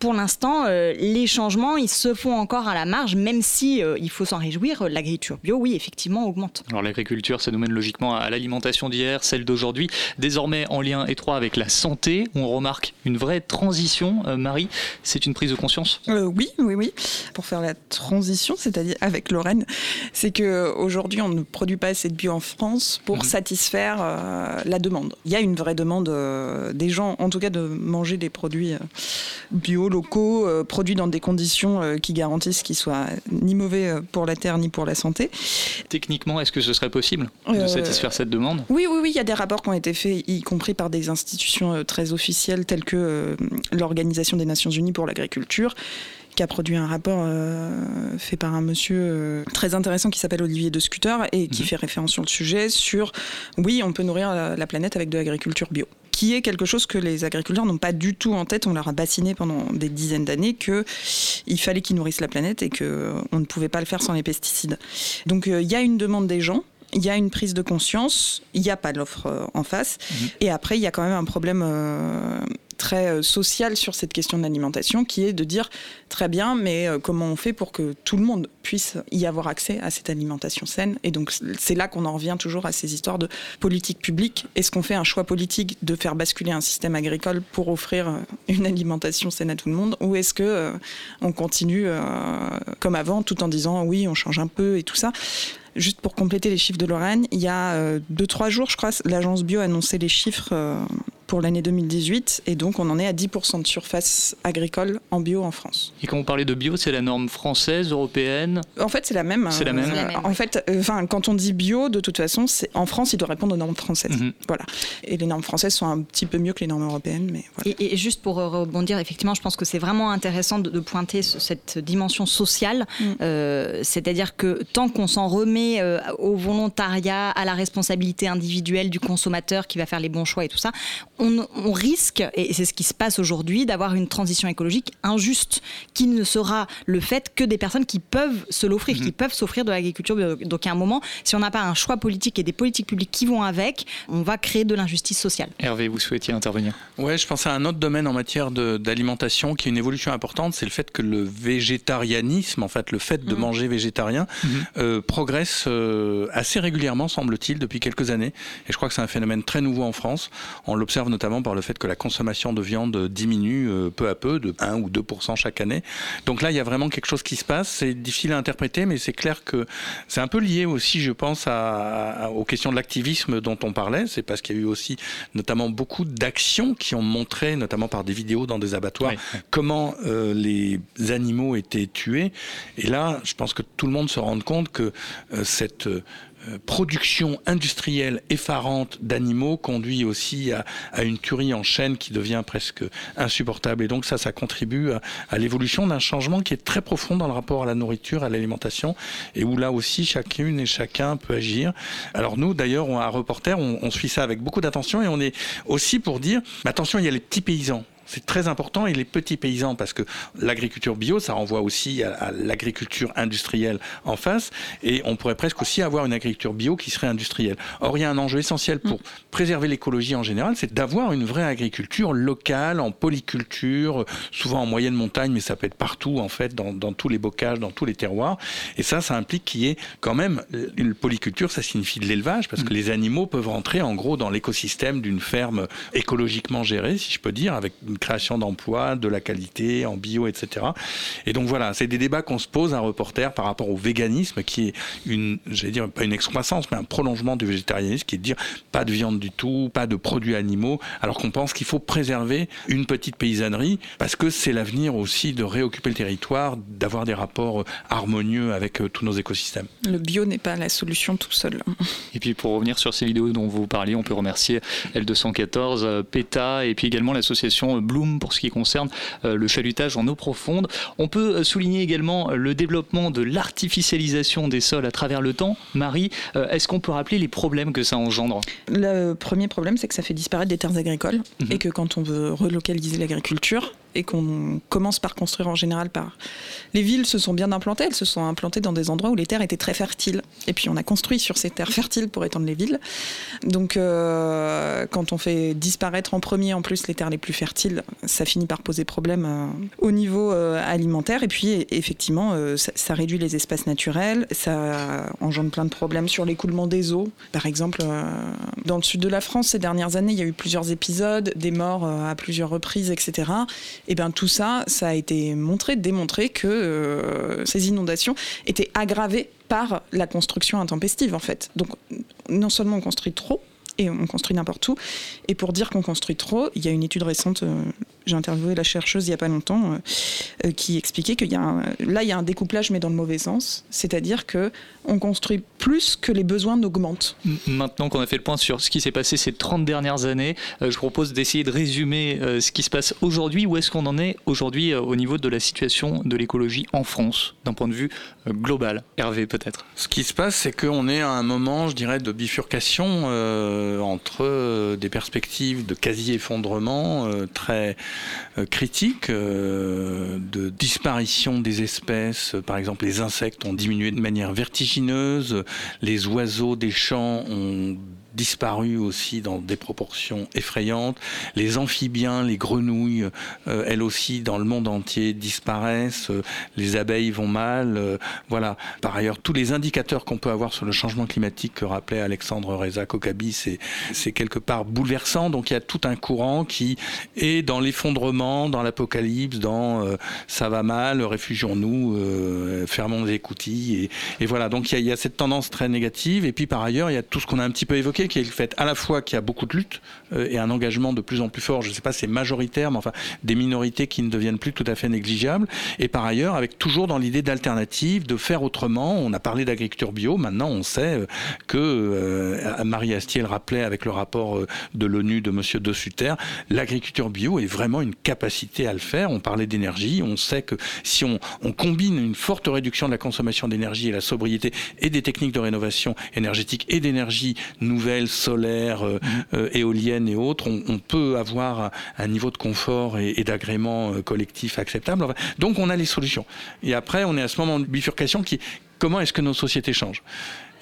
pour l'instant, euh, les changements, ils se font encore à la marge, même si euh, il faut s'en réjouir, l'agriculture bio, oui, effectivement, augmente. Alors l'agriculture, ça nous mène logiquement à l'alimentation d'hier, celle d'aujourd'hui, désormais en lien étroit avec la santé. On remarque une vraie transition. Euh, Marie, c'est une prise de conscience? Euh, oui, oui, oui. Pour faire la transition, c'est-à-dire avec Lorraine, c'est que aujourd'hui on ne produit pas assez de bio en France pour satisfaire euh, la demande. Il y a une vraie demande euh, des gens, en tout cas, de manger des produits euh, bio, locaux, produits dans des conditions qui garantissent qu'ils soient ni mauvais pour la terre ni pour la santé. Techniquement, est-ce que ce serait possible de satisfaire cette demande? Oui, oui, oui, il y a des rapports qui ont été faits, y compris par des institutions très officielles telles que l'Organisation des Nations Unies pour l'agriculture qui a produit un rapport euh, fait par un monsieur euh, très intéressant qui s'appelle Olivier de Scuter et qui fait référence sur le sujet sur oui, on peut nourrir la, la planète avec de l'agriculture bio qui est quelque chose que les agriculteurs n'ont pas du tout en tête. On leur a bassiné pendant des dizaines d'années que il fallait qu'ils nourrissent la planète et que on ne pouvait pas le faire sans les pesticides. Donc euh, il y a une demande des gens. Il y a une prise de conscience, il n'y a pas d'offre en face. Mhm. Et après, il y a quand même un problème très euh, social sur cette question de l'alimentation, qui est de dire très bien, mais euh, comment on fait pour que tout le monde puisse y avoir accès à cette alimentation saine? Et donc c'est là qu'on en revient toujours à ces histoires de politique publique. Est-ce qu'on fait un choix politique de faire basculer un système agricole pour offrir euh, une alimentation saine à tout le monde, ou est-ce que on continue comme avant, tout en disant oui, on change un peu et tout ça? Juste pour compléter les chiffres de Lorraine, il y a 2-3 jours, je crois, l'agence bio a annoncé les chiffres pour l'année 2018 et donc on en est à 10% de surface agricole en bio en France. Et quand vous parlez de bio, c'est la norme française, européenne? En fait, c'est la même. C'est la même. en fait, euh, enfin, quand on dit bio, de toute façon, en France, il doit répondre aux normes françaises. Mhm. Voilà. Et les normes françaises sont un petit peu mieux que les normes européennes, mais voilà. et, juste pour rebondir, effectivement, je pense que c'est vraiment intéressant de, pointer cette dimension sociale, mm. euh, c'est-à-dire que tant qu'on s'en remet euh, au volontariat, à la responsabilité individuelle du consommateur qui va faire les bons choix et tout ça, on, risque, et c'est ce qui se passe aujourd'hui, d'avoir une transition écologique injuste, qui ne sera le fait que des personnes qui peuvent se l'offrir, mhm. qui peuvent s'offrir de l'agriculture. Donc à un moment, si on n'a pas un choix politique et des politiques publiques qui vont avec, on va créer de l'injustice sociale. Hervé, vous souhaitiez intervenir? Ouais, je pense à un autre domaine en matière d'alimentation qui est une évolution importante, c'est le fait que le végétarianisme, en fait, le fait de mhm. manger végétarien, mhm. euh, progresse euh, assez régulièrement, semble-t-il, depuis quelques années. Et je crois que c'est un phénomène très nouveau en France. On l'observe notamment par le fait que la consommation de viande diminue euh, peu à peu, de 1 ou 2 chaque année. Donc là, il y a vraiment quelque chose qui se passe. C'est difficile à interpréter, mais c'est clair que c'est un peu lié aussi, je pense, à, aux questions de l'activisme dont on parlait. C'est parce qu'il y a eu aussi notamment beaucoup d'actions qui ont montré, notamment par des vidéos dans des abattoirs, comment euh, les animaux étaient tués. Et là, je pense que tout le monde se rend compte que euh, cette euh, production industrielle effarante d'animaux conduit aussi à, une tuerie en chaîne qui devient presque insupportable. Et donc ça, ça contribue à, l'évolution d'un changement qui est très profond dans le rapport à la nourriture, à l'alimentation, et où là aussi chacune et chacun peut agir. Alors nous, d'ailleurs, à Reporter, on, on suit ça avec beaucoup d'attention et on est aussi pour dire, attention, il y a les petits paysans c'est très important et les petits paysans, parce que l'agriculture bio, ça renvoie aussi à, l'agriculture industrielle en face, et on pourrait presque aussi avoir une agriculture bio qui serait industrielle. Or, il y a un enjeu essentiel pour mm. préserver l'écologie en général, c'est d'avoir une vraie agriculture locale, en polyculture, souvent en moyenne montagne, mais ça peut être partout en fait, dans, tous les bocages, dans tous les terroirs. Et ça, ça implique qu'il y ait quand même une polyculture, ça signifie de l'élevage, parce que mm. les animaux peuvent rentrer en gros dans l'écosystème d'une ferme écologiquement gérée, si je peux dire, avec une création d'emplois, de la qualité en bio, etc. Et donc voilà, c'est des débats qu'on se pose un reporter par rapport au véganisme, qui est une, j'allais dire pas une excroissance, mais un prolongement du végétarianisme, qui est de dire pas de viande du tout, pas de produits animaux, alors qu'on pense qu'il faut préserver une petite paysannerie parce que c'est l'avenir aussi de réoccuper le territoire, d'avoir des rapports harmonieux avec euh, tous nos écosystèmes. Le bio n'est pas la solution tout seul. Et puis pour revenir sur ces vidéos dont vous parliez, on peut remercier L214, euh, PETA et puis également l'association Bloom pour ce qui concerne euh, le chalutage en eau profonde. On peut euh, souligner également euh, le développement de l'artificialisation des sols à travers le temps. Marie, est-ce qu'on peut rappeler les problèmes que ça engendre? Le premier problème, c'est que ça fait disparaître des terres agricoles mhm. et que quand on veut relocaliser l'agriculture, et qu'on commence par construire en général par... Les villes se sont bien implantées, elles se sont implantées dans des endroits où les terres étaient très fertiles. Et puis on a construit sur ces terres fertiles pour étendre les villes. Donc euh, quand on fait disparaître en premier en plus les terres les plus fertiles, ça finit par poser problème euh, au niveau euh, alimentaire. Et puis effectivement, ça, ça, réduit les espaces naturels, ça engendre plein de problèmes sur l'écoulement des eaux. Par exemple, dans le sud de la France, ces dernières années, il y a eu plusieurs épisodes, des morts à plusieurs reprises, etc. Et bien tout ça, ça a été montré, démontré que euh, ces inondations étaient aggravées par la construction intempestive en fait. Donc non seulement on construit trop, et on construit n'importe où. Et pour dire qu'on construit trop, il y a une étude récente, euh, j'ai interviewé la chercheuse il n'y a pas longtemps, euh, euh, qui expliquait qu'il y a un, là il y a un découplage mais dans le mauvais sens, c'est-à-dire que on construit plus que les besoins n'augmentent. Maintenant qu'on a fait le point sur ce qui s'est passé ces 30 dernières années, je propose d'essayer de résumer ce qui se passe aujourd'hui. Où est-ce qu'on en est aujourd'hui au niveau de la situation de l'écologie en France, d'un point de vue global? Hervé peut-être. Ce qui se passe, c'est qu'on est à un moment, je dirais, de bifurcation. Euh, entre euh, des perspectives de quasi-effondrement euh, très critiques, de disparition des espèces. Par exemple, les insectes ont diminué de manière vertigineuse. les oiseaux des champs ont disparu aussi dans des proportions effrayantes. Les amphibiens, les grenouilles, euh, elles aussi, dans le monde entier, disparaissent. Euh, les abeilles vont mal. Euh, voilà. Par ailleurs, tous les indicateurs qu'on peut avoir sur le changement climatique que rappelait Alexandre Reza Kokabi, c'est quelque part bouleversant. Donc il y a tout un courant qui est dans l'effondrement, dans l'apocalypse, dans ça va mal, réfugions-nous, fermons les écoutilles. Et, et, voilà. Donc il y, a, il y a cette tendance très négative. Et puis par ailleurs, il y a tout ce qu'on a un petit peu évoqué qui est le fait à la fois qu'il y a beaucoup de luttes euh, et un engagement de plus en plus fort, je ne sais pas si c'est majoritaire, mais enfin des minorités qui ne deviennent plus tout à fait négligeables, et par ailleurs avec toujours dans l'idée d'alternative, de faire autrement. On a parlé d'agriculture bio, maintenant on sait euh, que euh, Marie Astier le rappelait avec le rapport de l'ONU de Monsieur De Sutter, l'agriculture bio est vraiment une capacité à le faire. On parlait d'énergie, on sait que si on, on combine une forte réduction de la consommation d'énergie et la sobriété et des techniques de rénovation énergétique et d'énergie nouvelle solaire, euh, mhm. euh, éolienne et autres, on, peut avoir un niveau de confort et, d'agrément euh, collectif acceptable. donc on a les solutions. Et après, on est à ce moment de bifurcation qui comment est-ce que nos sociétés changent?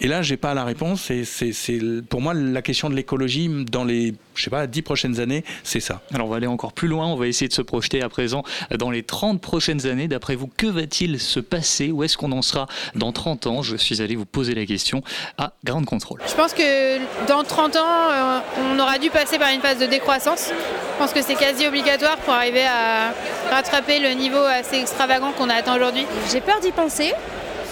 Et là, j'ai pas la réponse. Et c'est pour moi la question de l'écologie dans les, je sais pas, dix prochaines années, c'est ça. Alors on va aller encore plus loin. On va essayer de se projeter à présent dans les 30 prochaines années. D'après vous, que va-t-il se passer? Où est-ce qu'on en sera dans 30 ans? Je suis allé vous poser la question à Ground Control. Je pense que dans 30 ans, euh, on aura dû passer par une phase de décroissance. Je pense que c'est quasi obligatoire pour arriver à rattraper le niveau assez extravagant qu'on a atteint aujourd'hui. J'ai peur d'y penser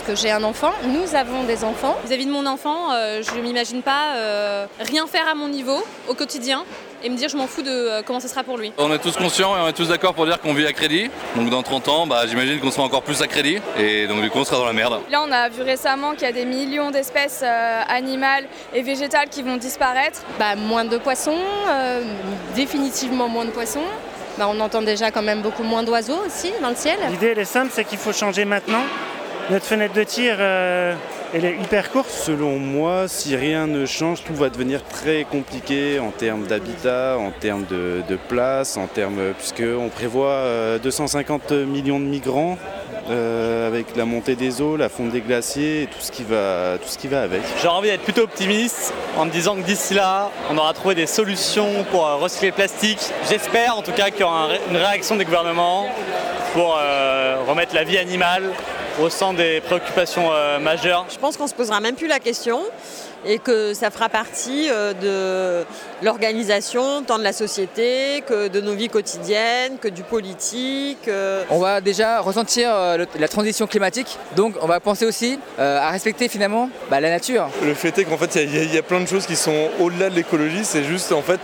que j'ai un enfant, nous avons des enfants. Vis-à-vis de mon enfant, euh, je ne m'imagine pas euh, rien faire à mon niveau au quotidien et me dire je m'en fous de euh, comment ce sera pour lui. On est tous conscients et on est tous d'accord pour dire qu'on vit à crédit. Donc dans 30 ans, bah, j'imagine qu'on sera encore plus à crédit et donc du coup on sera dans la merde. Là on a vu récemment qu'il y a des millions d'espèces animales et végétales qui vont disparaître. Bah, moins de poissons, définitivement moins de poissons. Bah, on entend déjà quand même beaucoup moins d'oiseaux aussi dans le ciel. L'idée elle est simple, c'est qu'il faut changer maintenant notre fenêtre de tir, euh, elle est hyper courte. Selon moi, si rien ne change, tout va devenir très compliqué en termes d'habitat, en termes de, place, en termes puisqu'on prévoit 250 euh, millions de migrants euh, avec la montée des eaux, la fonte des glaciers et tout ce qui va, tout ce qui va avec. J'ai envie d'être plutôt optimiste en me disant que d'ici là, on aura trouvé des solutions pour recycler le plastique. J'espère en tout cas qu'il y aura une réaction des gouvernements pour remettre la vie animale au centre des préoccupations euh, majeures Je pense qu'on se posera même plus la question et que ça fera partie euh, de l'organisation tant de la société que de nos vies quotidiennes, que du politique. Euh. On va déjà ressentir la transition climatique, donc on va penser aussi à respecter finalement bah, la nature. Le fait est qu'en fait il y, y, a plein de choses qui sont au-delà de l'écologie, c'est juste en fait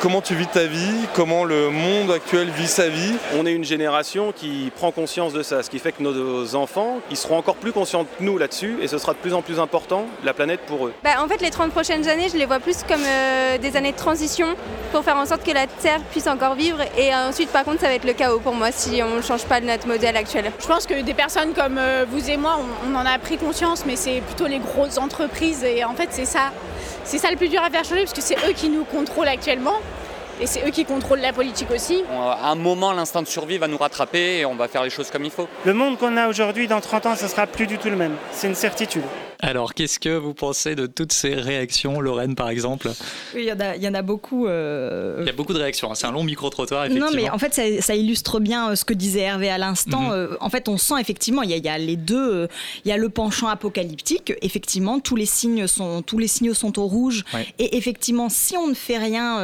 comment tu vis ta vie, comment le monde actuel vit sa vie? On est une génération qui prend conscience de ça, ce qui fait que nos enfants, ils seront encore plus conscients que nous là-dessus et ce sera de plus en plus important, la planète pour eux. Bah, en fait, les 30 prochaines années, je les vois plus comme euh, des années de transition pour faire en sorte que la Terre puisse encore vivre et ensuite, par contre, ça va être le chaos pour moi si on ne change pas de notre modèle actuel. Je pense que des personnes comme euh, vous et moi, on, on en a pris conscience, mais c'est plutôt les grosses entreprises et en fait, c'est ça. C'est ça le plus dur à faire changer parce que c'est eux qui nous contrôlent actuellement. Et c'est eux qui contrôlent la politique aussi. À un moment, l'instinct de survie va nous rattraper et on va faire les choses comme il faut. Le monde qu'on a aujourd'hui, dans 30 ans, ce sera plus du tout le même. C'est une certitude. Alors, qu'est-ce que vous pensez de toutes ces réactions, Lorraine par exemple? Oui, il y, en a beaucoup. Euh, il y a beaucoup de réactions. Hein. C'est un long micro-trottoir, effectivement. Non, mais en fait, ça, illustre bien euh, ce que disait Hervé à l'instant. Mhm. Euh, en fait, on sent effectivement, il y, a les deux. Il y a le penchant apocalyptique. Effectivement, tous les signes sont, tous les signaux sont au rouge. Et effectivement, si on ne fait rien,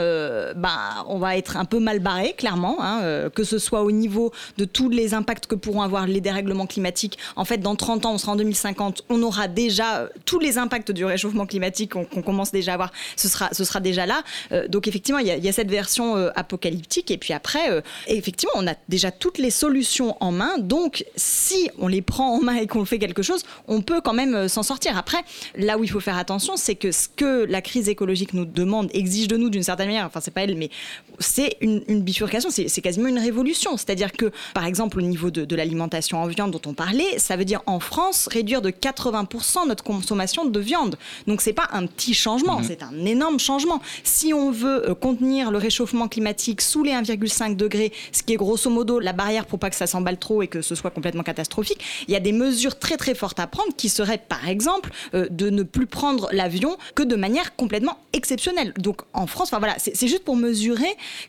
on va être un peu mal barré, clairement. Hein, que ce soit au niveau de tous les impacts que pourront avoir les dérèglements climatiques. En fait, dans 30 ans, on sera en 2050, on aura déjà euh, tous les impacts du réchauffement climatique qu'on commence déjà à voir, ce sera, ce sera déjà là. Euh, donc effectivement, il y, a cette version euh, apocalyptique. Et puis après, effectivement, on a déjà toutes les solutions en main. Donc si on les prend en main et qu'on fait quelque chose, on peut quand même s'en sortir. Après, là où il faut faire attention, c'est que ce que la crise écologique nous demande, exige de nous d'une certaine manière, enfin c'est pas elle, mais c'est une, bifurcation, c'est quasiment une révolution. C'est-à-dire que, par exemple, au niveau de, de l'alimentation en viande dont on parlait, ça veut dire en France réduire de 80% notre consommation de viande. Donc c'est pas un petit changement, Mhm. c'est un énorme changement. Si on veut euh, contenir le réchauffement climatique sous les 1,5 degrés, ce qui est grosso modo la barrière pour pas que ça s'emballe trop et que ce soit complètement catastrophique, il y a des mesures très très fortes à prendre qui seraient par exemple euh, de ne plus prendre l'avion que de manière complètement exceptionnelle. Donc en France, enfin voilà, c'est juste pour mesurer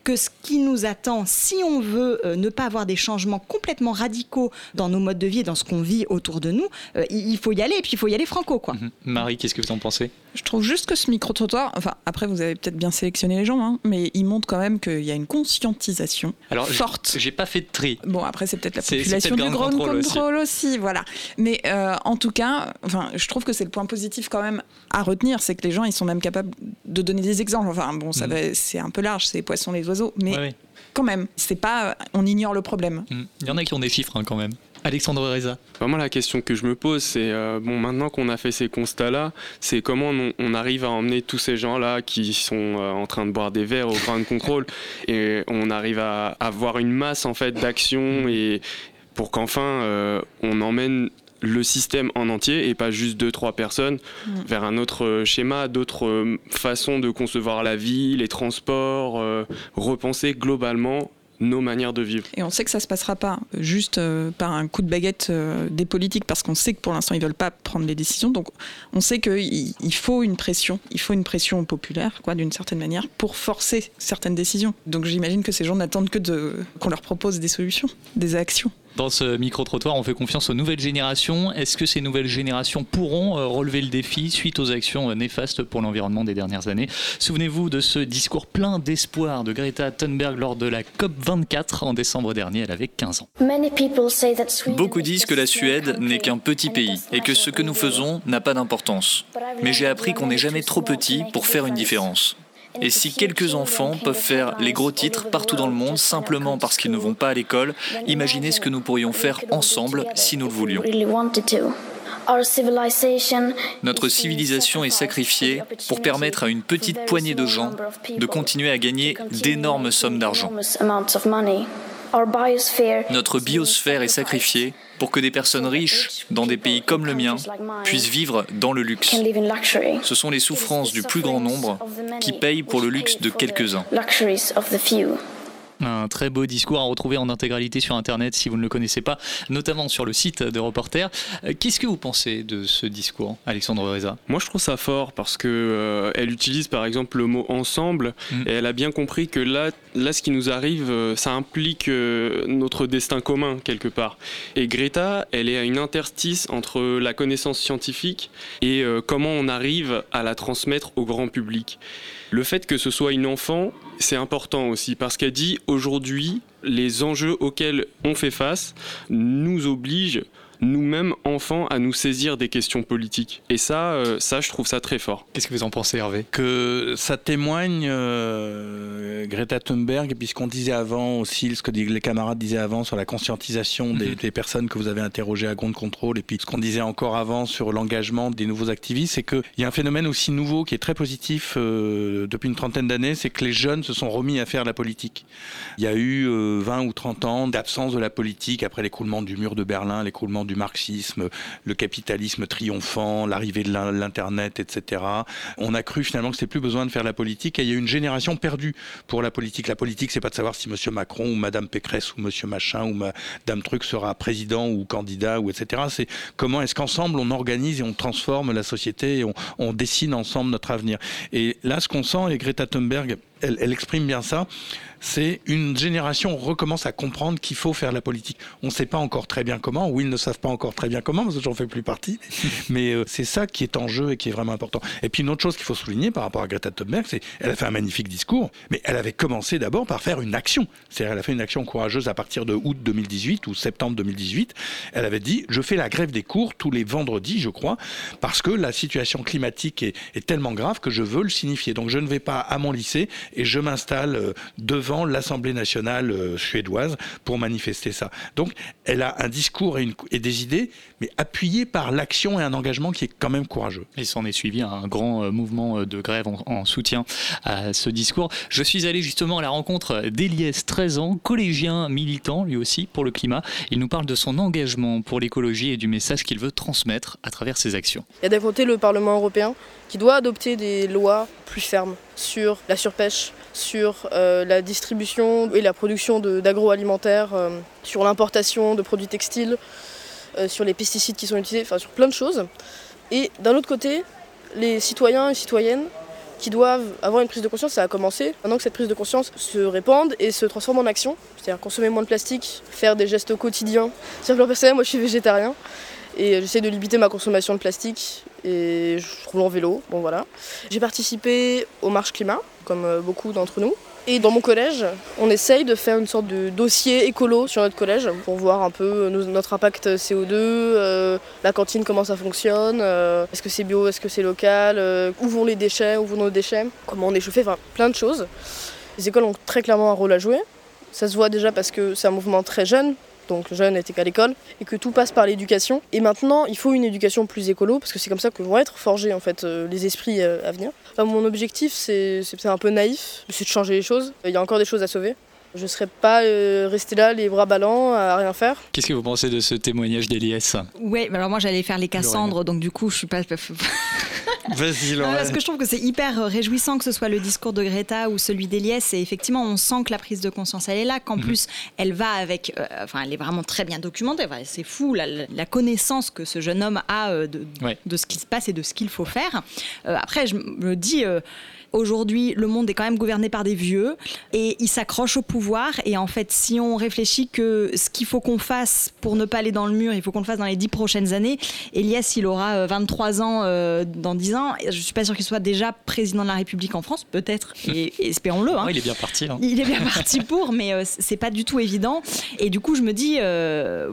que ce qui nous attend, si on veut euh, ne pas avoir des changements complètement radicaux dans nos modes de vie et dans ce qu'on vit autour de nous, euh, il faut y aller. Et puis il faut y aller franco quoi. Marie, qu'est-ce que vous en pensez? Je trouve juste que ce micro-trottoir, enfin après vous avez peut-être bien sélectionné les gens, hein, mais il montre quand même qu'il y a une conscientisation Alors, forte. J'ai pas fait de tri. Bon, après, c'est peut-être la population du Grand grand Contrôle aussi. aussi. voilà. Mais euh, en tout cas, enfin, je trouve que c'est le point positif quand même à retenir, c'est que les gens, ils sont même capables de donner des exemples. Enfin, bon, ça va, c'est un peu large, c'est les poissons, les oiseaux, mais Ouais, quand même, c'est pas, on ignore le problème. Hmm. Il y en a qui ont des chiffres hein, quand même. Alexandre Reza. Moi, la question que je me pose, c'est euh, bon, maintenant qu'on a fait ces constats-là, c'est comment on, on arrive à emmener tous ces gens-là qui sont euh, en train de boire des verres au grand contrôle et on arrive à avoir une masse en fait d'action et pour qu'enfin euh, on emmène le système en entier et pas juste deux trois personnes Mm. vers un autre schéma, d'autres façons de concevoir la vie, les transports, repenser globalement nos manières de vivre. Et on sait que ça se passera pas juste euh, par un coup de baguette euh, des politiques, parce qu'on sait que pour l'instant ils veulent pas prendre les décisions. Donc on sait qu'il il faut une pression, il faut une pression populaire, quoi, d'une certaine manière, pour forcer certaines décisions. Donc j'imagine que ces gens n'attendent que qu'on leur propose des solutions, des actions. Dans ce micro-trottoir, on fait confiance aux nouvelles générations. Est-ce que ces nouvelles générations pourront euh, relever le défi suite aux actions euh, néfastes pour l'environnement des dernières années? Souvenez-vous de ce discours plein d'espoir de Greta Thunberg lors de la COP24 en décembre dernier. Elle avait 15 ans. Beaucoup disent que la Suède n'est qu'un petit pays et que ce que nous faisons n'a pas d'importance. Mais j'ai appris qu'on n'est jamais trop petit pour faire une différence. Et si quelques enfants peuvent faire les gros titres partout dans le monde simplement parce qu'ils ne vont pas à l'école, imaginez ce que nous pourrions faire ensemble si nous le voulions. Notre civilisation est sacrifiée pour permettre à une petite poignée de gens de continuer à gagner d'énormes sommes d'argent. Notre biosphère est sacrifiée pour que des personnes riches, dans des pays comme le mien, puissent vivre dans le luxe. Ce sont les souffrances du plus grand nombre qui payent pour le luxe de quelques-uns. Un très beau discours à retrouver en intégralité sur Internet si vous ne le connaissez pas, notamment sur le site de Reporter. Euh, Qu'est-ce que vous pensez de ce discours, Alexandre Reza? Moi, je trouve ça fort parce que euh, elle utilise par exemple le mot ensemble et elle a bien compris que là, là, ce qui nous arrive, euh, ça implique euh, notre destin commun quelque part. Et Greta, elle est à une interstice entre la connaissance scientifique et euh, comment on arrive à la transmettre au grand public. Le fait que ce soit une enfant, c'est important aussi parce qu'elle dit aujourd'hui, les enjeux auxquels on fait face nous obligent nous-mêmes enfants à nous saisir des questions politiques. Et ça, euh, ça, je trouve ça très fort. Qu'est-ce que vous en pensez, Hervé? Que ça témoigne, euh, Greta Thunberg, et puis ce qu'on disait avant aussi, ce que les camarades disaient avant sur la conscientisation des, des personnes que vous avez interrogées à Ground Control, et puis ce qu'on disait encore avant sur l'engagement des nouveaux activistes, c'est qu'il y a un phénomène aussi nouveau qui est très positif euh, depuis une trentaine d'années, c'est que les jeunes se sont remis à faire la politique. Il y a eu euh, 20 ou 30 ans d'absence de la politique après l'écroulement du mur de Berlin, l'écroulement du marxisme, le capitalisme triomphant, l'arrivée de l'in- l'Internet, etc. On a cru finalement que c'était plus besoin de faire la politique et il y a une génération perdue pour la politique. La politique, c'est pas de savoir si Monsieur Macron ou Madame Pécresse ou Monsieur Machin ou Madame Truc sera président ou candidat ou etc. C'est comment est-ce qu'ensemble on organise et on transforme la société et on, dessine ensemble notre avenir. Et là, ce qu'on sent, et Greta Thunberg, elle exprime bien ça, c'est une génération recommence à comprendre qu'il faut faire la politique. On ne sait pas encore très bien comment, ou ils ne savent pas encore très bien comment, parce que j'en fais plus partie, mais euh, c'est ça qui est en jeu et qui est vraiment important. Et puis une autre chose qu'il faut souligner par rapport à Greta Thunberg, c'est qu'elle a fait un magnifique discours, mais elle avait commencé d'abord par faire une action. C'est-à-dire elle a fait une action courageuse à partir de août 2018 ou septembre 2018. Elle avait dit, je fais la grève des cours tous les vendredis, je crois, parce que la situation climatique est, est tellement grave que je veux le signifier. Donc je ne vais pas à mon lycée et je m'installe euh, devant l'Assemblée nationale euh, suédoise pour manifester ça. Donc, elle a un discours et, des idées, mais appuyées par l'action et un engagement qui est quand même courageux. Il s'en est suivi un grand mouvement de grève en, soutien à ce discours. Je suis allé justement à la rencontre d'Eliès, 13 ans, collégien militant lui aussi pour le climat. Il nous parle de son engagement pour l'écologie et du message qu'il veut transmettre à travers ses actions. Il y a d'un côté le Parlement européen qui doit adopter des lois plus fermes sur la surpêche, sur euh, la distribution et la production d'agroalimentaire, euh, sur l'importation de produits textiles, euh, sur les pesticides qui sont utilisés, enfin sur plein de choses. Et d'un autre côté, les citoyens et citoyennes qui doivent avoir une prise de conscience, ça a commencé. Maintenant que cette prise de conscience se répande et se transforme en action, c'est-à-dire consommer moins de plastique, faire des gestes quotidiens. Le plan personnel, moi je suis végétarien et j'essaie de limiter ma consommation de plastique et je roule en vélo, bon voilà. J'ai participé aux marches climat, comme euh, beaucoup d'entre nous. Et dans mon collège, on essaye de faire une sorte de dossier écolo sur notre collège pour voir un peu notre impact CO2, euh, la cantine, comment ça fonctionne, euh, est-ce que c'est bio, est-ce que c'est local, où vont les déchets, où vont nos déchets, comment on est chauffé, enfin plein de choses. Les écoles ont très clairement un rôle à jouer. Ça se voit déjà parce que c'est un mouvement très jeune, donc le jeune n'était qu'à l'école, et que tout passe par l'éducation. Et maintenant, il faut une éducation plus écolo, parce que c'est comme ça que vont être forgés en fait euh, les esprits euh, à venir. mon objectif, c'est un peu naïf, c'est de changer les choses. Il y a encore des choses à sauver. Je ne serais pas euh, resté là les bras ballants à rien faire. Qu'est-ce que vous pensez de ce témoignage d'Elias Oui, alors moi j'allais faire les Cassandres, donc du coup je suis pas. Vas-y, Laurent. Parce que je trouve que c'est hyper euh, réjouissant que ce soit le discours de Greta ou celui d'Elias. Et effectivement, on sent que la prise de conscience, elle est là, qu'en mhm. plus, elle va avec. Euh, enfin, elle est vraiment très bien documentée. c'est fou la, connaissance que ce jeune homme a de, de, ce qui se passe et de ce qu'il faut faire. après, je me dis Aujourd'hui, le monde est quand même gouverné par des vieux et ils s'accrochent au pouvoir. Et en fait, si on réfléchit que ce qu'il faut qu'on fasse pour ne pas aller dans le mur, il faut qu'on le fasse dans les dix prochaines années. Elias, il aura 23 euh, ans euh, dans 10 ans. Je suis pas sûr qu'il soit déjà président de la République en France, peut-être. Et, espérons-le. Hein. il est bien parti. Hein. Il est bien parti pour, mais euh, c'est pas du tout évident. Et du coup, je me dis,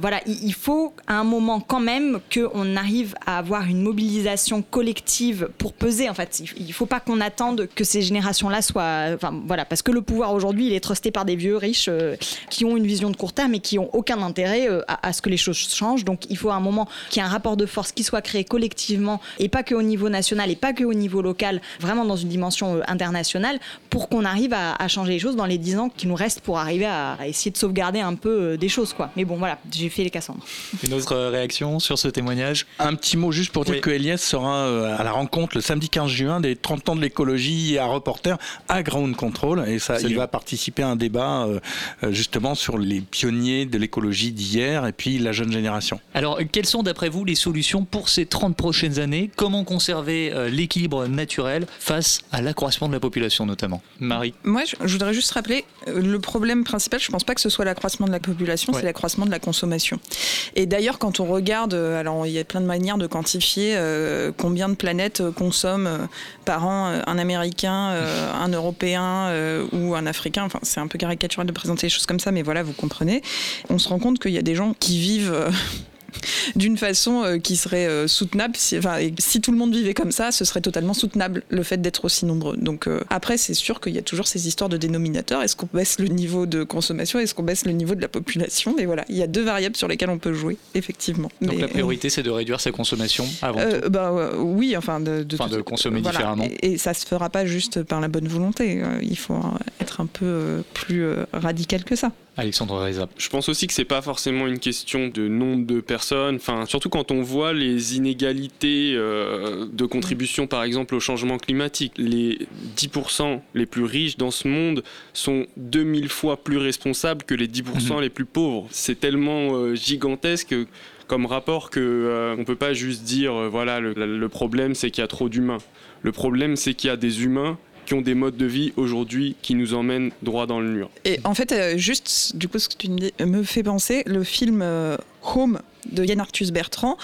voilà, il faut à un moment quand même qu'on arrive à avoir une mobilisation collective pour peser. En fait, il faut pas qu'on attende que ces générations-là soient. Enfin, voilà, parce que le pouvoir aujourd'hui, il est trusté par des vieux riches euh, qui ont une vision de court terme et qui ont aucun intérêt euh, à, ce que les choses changent. Donc, il faut à un moment qu'il y ait un rapport de force qui soit créé collectivement et pas que au niveau national et pas que au niveau local, vraiment dans une dimension euh, internationale, pour qu'on arrive à, changer les choses dans les dix ans qui nous restent pour arriver à, essayer de sauvegarder un peu des choses, quoi. Mais bon, voilà, j'ai fait les Cassandres. Une autre réaction sur ce témoignage? Un petit mot juste pour dire que Elias sera à la rencontre le samedi 15 juin des 30 ans de l'écologie un reporter à Ground Control et ça, il va participer à un débat euh, euh, justement sur les pionniers de l'écologie d'hier et puis la jeune génération. Alors, quelles sont d'après vous les solutions pour ces 30 prochaines années? Comment conserver euh, l'équilibre naturel face à l'accroissement de la population notamment Marie Moi, je, voudrais juste rappeler, le problème principal, je ne pense pas que ce soit l'accroissement de la population, c'est l'accroissement de la consommation. Et d'ailleurs, quand on regarde, alors il y a plein de manières de quantifier combien de planètes consomment par an un Américain euh, un Européen euh, ou un Africain. Enfin, c'est un peu caricatural de présenter les choses comme ça, mais voilà, vous comprenez. On se rend compte qu'il y a des gens qui vivent euh, d'une façon euh, qui serait euh, soutenable. Si, enfin, si tout le monde vivait comme ça, ce serait totalement soutenable le fait d'être aussi nombreux. Donc euh, après, c'est sûr qu'il y a toujours ces histoires de dénominateurs. Est-ce qu'on baisse le niveau de consommation? Est-ce qu'on baisse le niveau de la population? Et voilà, il y a deux variables sur lesquelles on peut jouer, effectivement. Donc la priorité, c'est de réduire sa consommation avant tout. Bah, oui, enfin de, de, de consommer différemment. Et, et, ça se fera pas juste par la bonne volonté. Il faut être un peu plus radical que ça. Alexandre Reza. Je pense aussi que c'est pas forcément une question de nombre de personnes, enfin, surtout quand on voit les inégalités euh, de contribution par exemple au changement climatique. Les 10% les plus riches dans ce monde sont 2000 fois plus responsables que les 10% mhm. les plus pauvres. C'est tellement euh, gigantesque comme rapport que euh, on peut pas juste dire voilà le problème c'est qu'il y a trop d'humains. Le problème c'est qu'il y a des humains ont des modes de vie aujourd'hui qui nous emmènent droit dans le mur. Et en fait, euh, juste, du coup, ce que tu me fait penser, le film euh, Home de Yann Arthus Bertrand,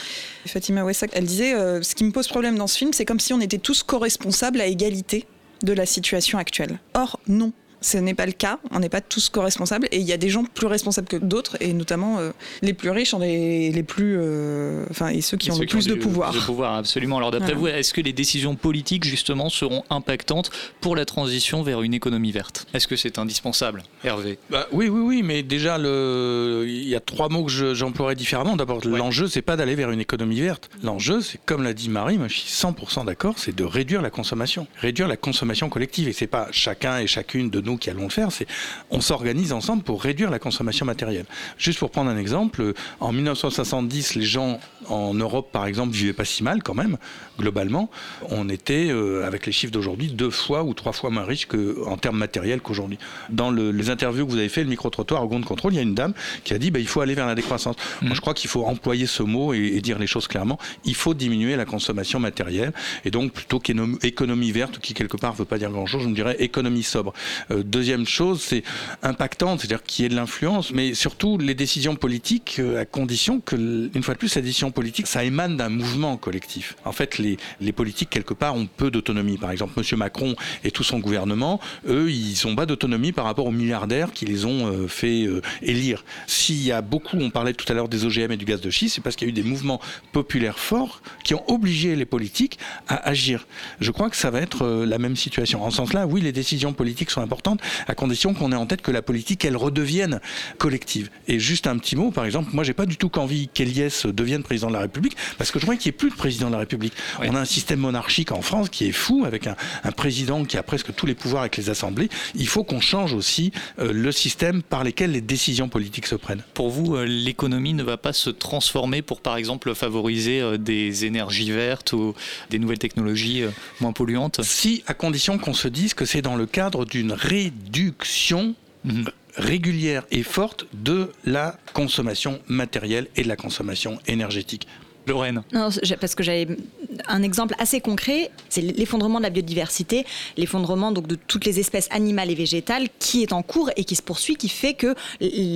Fatima Wessak, elle disait euh, Ce qui me pose problème dans ce film, c'est comme si on était tous co-responsables à égalité de la situation actuelle. Or, non Ce n'est pas le cas. On n'est pas tous co-responsables. Et il y a des gens plus responsables que d'autres, et notamment euh, les plus riches sont les, les plus. euh, Enfin, et ceux qui ont le plus de pouvoir. De pouvoir, absolument. Alors d'après Voilà. vous, est-ce que les décisions politiques justement seront impactantes pour la transition vers une économie verte? Est-ce que c'est indispensable, Hervé? Bah, oui, oui, oui, mais déjà, le... il y a trois mots que je- j'emploierais différemment. D'abord, l'enjeu, c'est pas d'aller vers une économie verte. L'enjeu, c'est, comme l'a dit Marie, moi je suis 100% d'accord, c'est de réduire la consommation. Réduire la consommation collective. Et c'est pas chacun et chacune de nous qui allons le faire, c'est on s'organise ensemble pour réduire la consommation matérielle. Juste pour prendre un exemple, en 1970, les gens en Europe, par exemple, vivaient pas si mal quand même, globalement. On était, euh, avec les chiffres d'aujourd'hui, deux fois ou trois fois moins riches que, en termes matériels qu'aujourd'hui. Dans le- les interviews que vous avez fait, le micro-trottoir au Grand Contrôle, il y a une dame qui a dit bah, il faut aller vers la décroissance. Moi, je crois qu'il faut employer ce mot et, et dire les choses clairement. Il faut diminuer la consommation matérielle. Et donc, plutôt qu'économie verte, qui quelque part ne veut pas dire grand-chose, je me dirais économie sobre. Euh, deuxième chose, c'est impactante, c'est-à-dire qu'il y ait de l'influence, mais surtout les décisions politiques, euh, à condition que, une fois de plus, la décision politique, ça émane d'un mouvement collectif. En fait, les, les politiques, quelque part, ont peu d'autonomie. Par exemple, M. Macron et tout son gouvernement, eux, ils n'ont pas d'autonomie par rapport aux milliardaires qui les ont euh, fait euh, élire. S'il y a beaucoup, on parlait tout à l'heure des OGM et du gaz de schiste, c'est parce qu'il y a eu des mouvements populaires forts qui ont obligé les politiques à agir. Je crois que ça va être euh, la même situation. En ce sens-là, oui, les décisions politiques sont importantes, à condition qu'on ait en tête que la politique, elle redevienne collective. Et juste un petit mot, par exemple, moi, j'ai pas du tout qu'envie qu'Eliès devienne président de la République, parce que je vois qu'il n'y ait plus de président de la République. On a un système monarchique en France qui est fou, avec un, un président qui a presque tous les pouvoirs avec les assemblées. Il faut qu'on change aussi euh, le système par lequel les décisions politiques se prennent. Pour vous, euh, l'économie ne va pas se transformer pour, par exemple, favoriser euh, des énergies vertes ou des nouvelles technologies moins polluantes? Si, à condition qu'on se dise que c'est dans le cadre d'une réduction régulière et forte de la consommation matérielle et de la consommation énergétique. Lorraine. Non, parce que j'avais un exemple assez concret, c'est l'effondrement de la biodiversité, l'effondrement donc de toutes les espèces animales et végétales qui est en cours et qui se poursuit, qui fait que,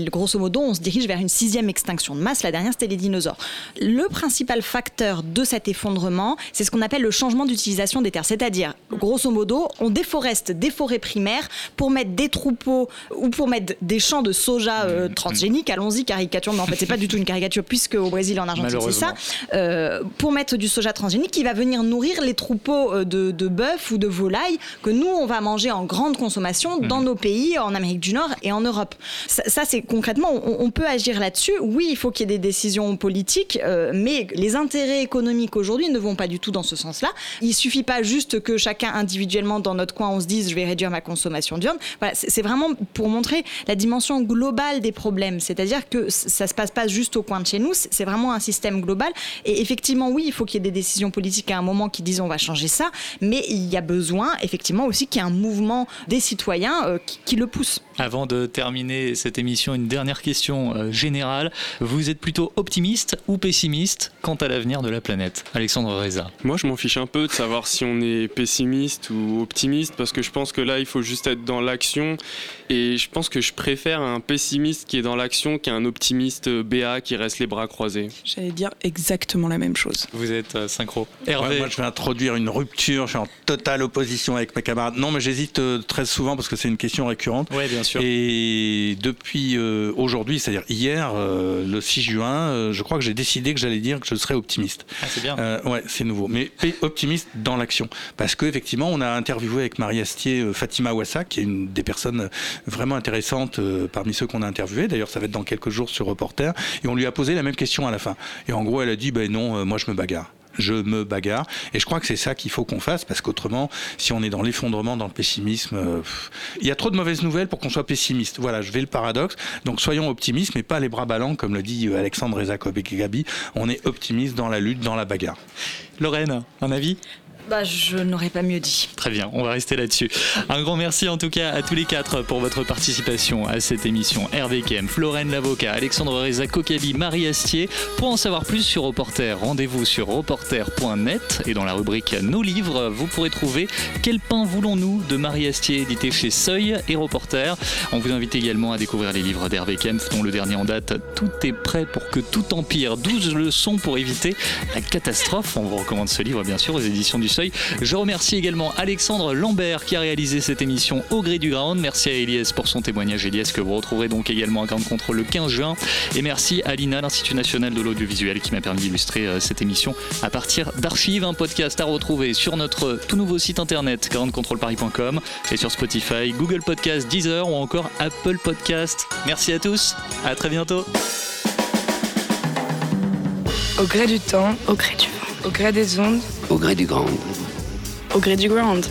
grosso modo, on se dirige vers une sixième extinction de masse. La dernière, c'était les dinosaures. Le principal facteur de cet effondrement, c'est ce qu'on appelle le changement d'utilisation des terres, c'est-à-dire, grosso modo, on déforeste des forêts primaires pour mettre des troupeaux ou pour mettre des champs de soja euh, transgéniques. Allons-y, caricature, mais en fait, c'est pas du tout une caricature puisque au Brésil, en Argentine, c'est ça. Euh, pour mettre du soja transgénique qui va venir nourrir les troupeaux euh, de, de bœuf ou de volailles que nous, on va manger en grande consommation dans nos pays, en Amérique du Nord et en Europe. Ça, ça, c'est concrètement, on, on peut agir là-dessus. Oui, il faut qu'il y ait des décisions politiques, euh, mais les intérêts économiques aujourd'hui ne vont pas du tout dans ce sens-là. Il suffit pas juste que chacun individuellement dans notre coin, on se dise je vais réduire ma consommation de viande. Voilà, c'est vraiment pour montrer la dimension globale des problèmes. C'est-à-dire que ça se passe pas juste au coin de chez nous, c'est vraiment un système global. Et effectivement, oui, il faut qu'il y ait des décisions politiques à un moment qui disent on va changer ça, mais il y a besoin effectivement aussi qu'il y ait un mouvement des citoyens euh, qui, qui le pousse. Avant de terminer cette émission, une dernière question euh, générale. Vous êtes plutôt optimiste ou pessimiste quant à l'avenir de la planète Alexandre Reza? Moi, je m'en fiche un peu de savoir si on est pessimiste ou optimiste, parce que je pense que là, il faut juste être dans l'action. Et je pense que je préfère un pessimiste qui est dans l'action qu'un optimiste BA qui reste les bras croisés. J'allais dire exactement la même chose. Vous êtes euh, synchro. Ouais, Hervé. moi, je vais introduire une rupture. Je suis en totale opposition avec mes camarades. Non, mais j'hésite euh, très souvent parce que c'est une question récurrente. Oui, bien sûr. Et depuis euh, aujourd'hui, c'est-à-dire hier, euh, le 6 juin, euh, je crois que j'ai décidé que j'allais dire que je serais optimiste. Ah, c'est bien. Euh, ouais, c'est nouveau. Mais optimiste dans l'action. Parce qu'effectivement, on a interviewé avec Marie Astier euh, Fatima Ouassa, qui est une des personnes vraiment intéressantes parmi ceux qu'on a interviewés. D'ailleurs, ça va être dans quelques jours sur Reporter. Et on lui a posé la même question à la fin. Et en gros, elle a dit, ben non, euh, moi je me bagarre je me bagarre. Et je crois que c'est ça qu'il faut qu'on fasse, parce qu'autrement, si on est dans l'effondrement, dans le pessimisme, euh, il y a trop de mauvaises nouvelles pour qu'on soit pessimiste. Voilà, je vais le paradoxe. Donc soyons optimistes, mais pas les bras ballants, comme le dit euh, Alexandre Rezakov et Gabi. On est optimiste dans la lutte, dans la bagarre. Lorraine, un avis? Bah, je n'aurais pas mieux dit. Très bien, on va rester là-dessus. Un grand merci en tout cas à tous les quatre pour votre participation à cette émission. Hervé Kem, Florène Lavocat, Alexandre Reza Kokabi, Marie Astier. Pour en savoir plus sur Reporter, rendez-vous sur reporter.net et dans la rubrique Nos livres, vous pourrez trouver Quel pain voulons-nous de Marie Astier, édité chez Seuil et Reporter. On vous invite également à découvrir les livres d'Hervé dont le dernier en date Tout est prêt pour que tout empire. 12 leçons pour éviter la catastrophe. On vous recommande ce livre bien sûr aux éditions du Seuil. Je remercie également Alexandre Lambert qui a réalisé cette émission au gré du ground. Merci à Elias pour son témoignage. Elias que vous retrouverez donc également à Grand Contrôle le 15 juin. Et merci à l'INA, l'Institut national de l'audiovisuel, qui m'a permis d'illustrer euh, cette émission à partir d'archives. Un podcast à retrouver sur notre tout nouveau site internet grandcontrôleparis.com et sur Spotify, Google Podcast, Deezer ou encore Apple Podcast. Merci à tous. À très bientôt. Au gré du temps, au gré du au gré des ondes, Au gré du grand. au gré du ground.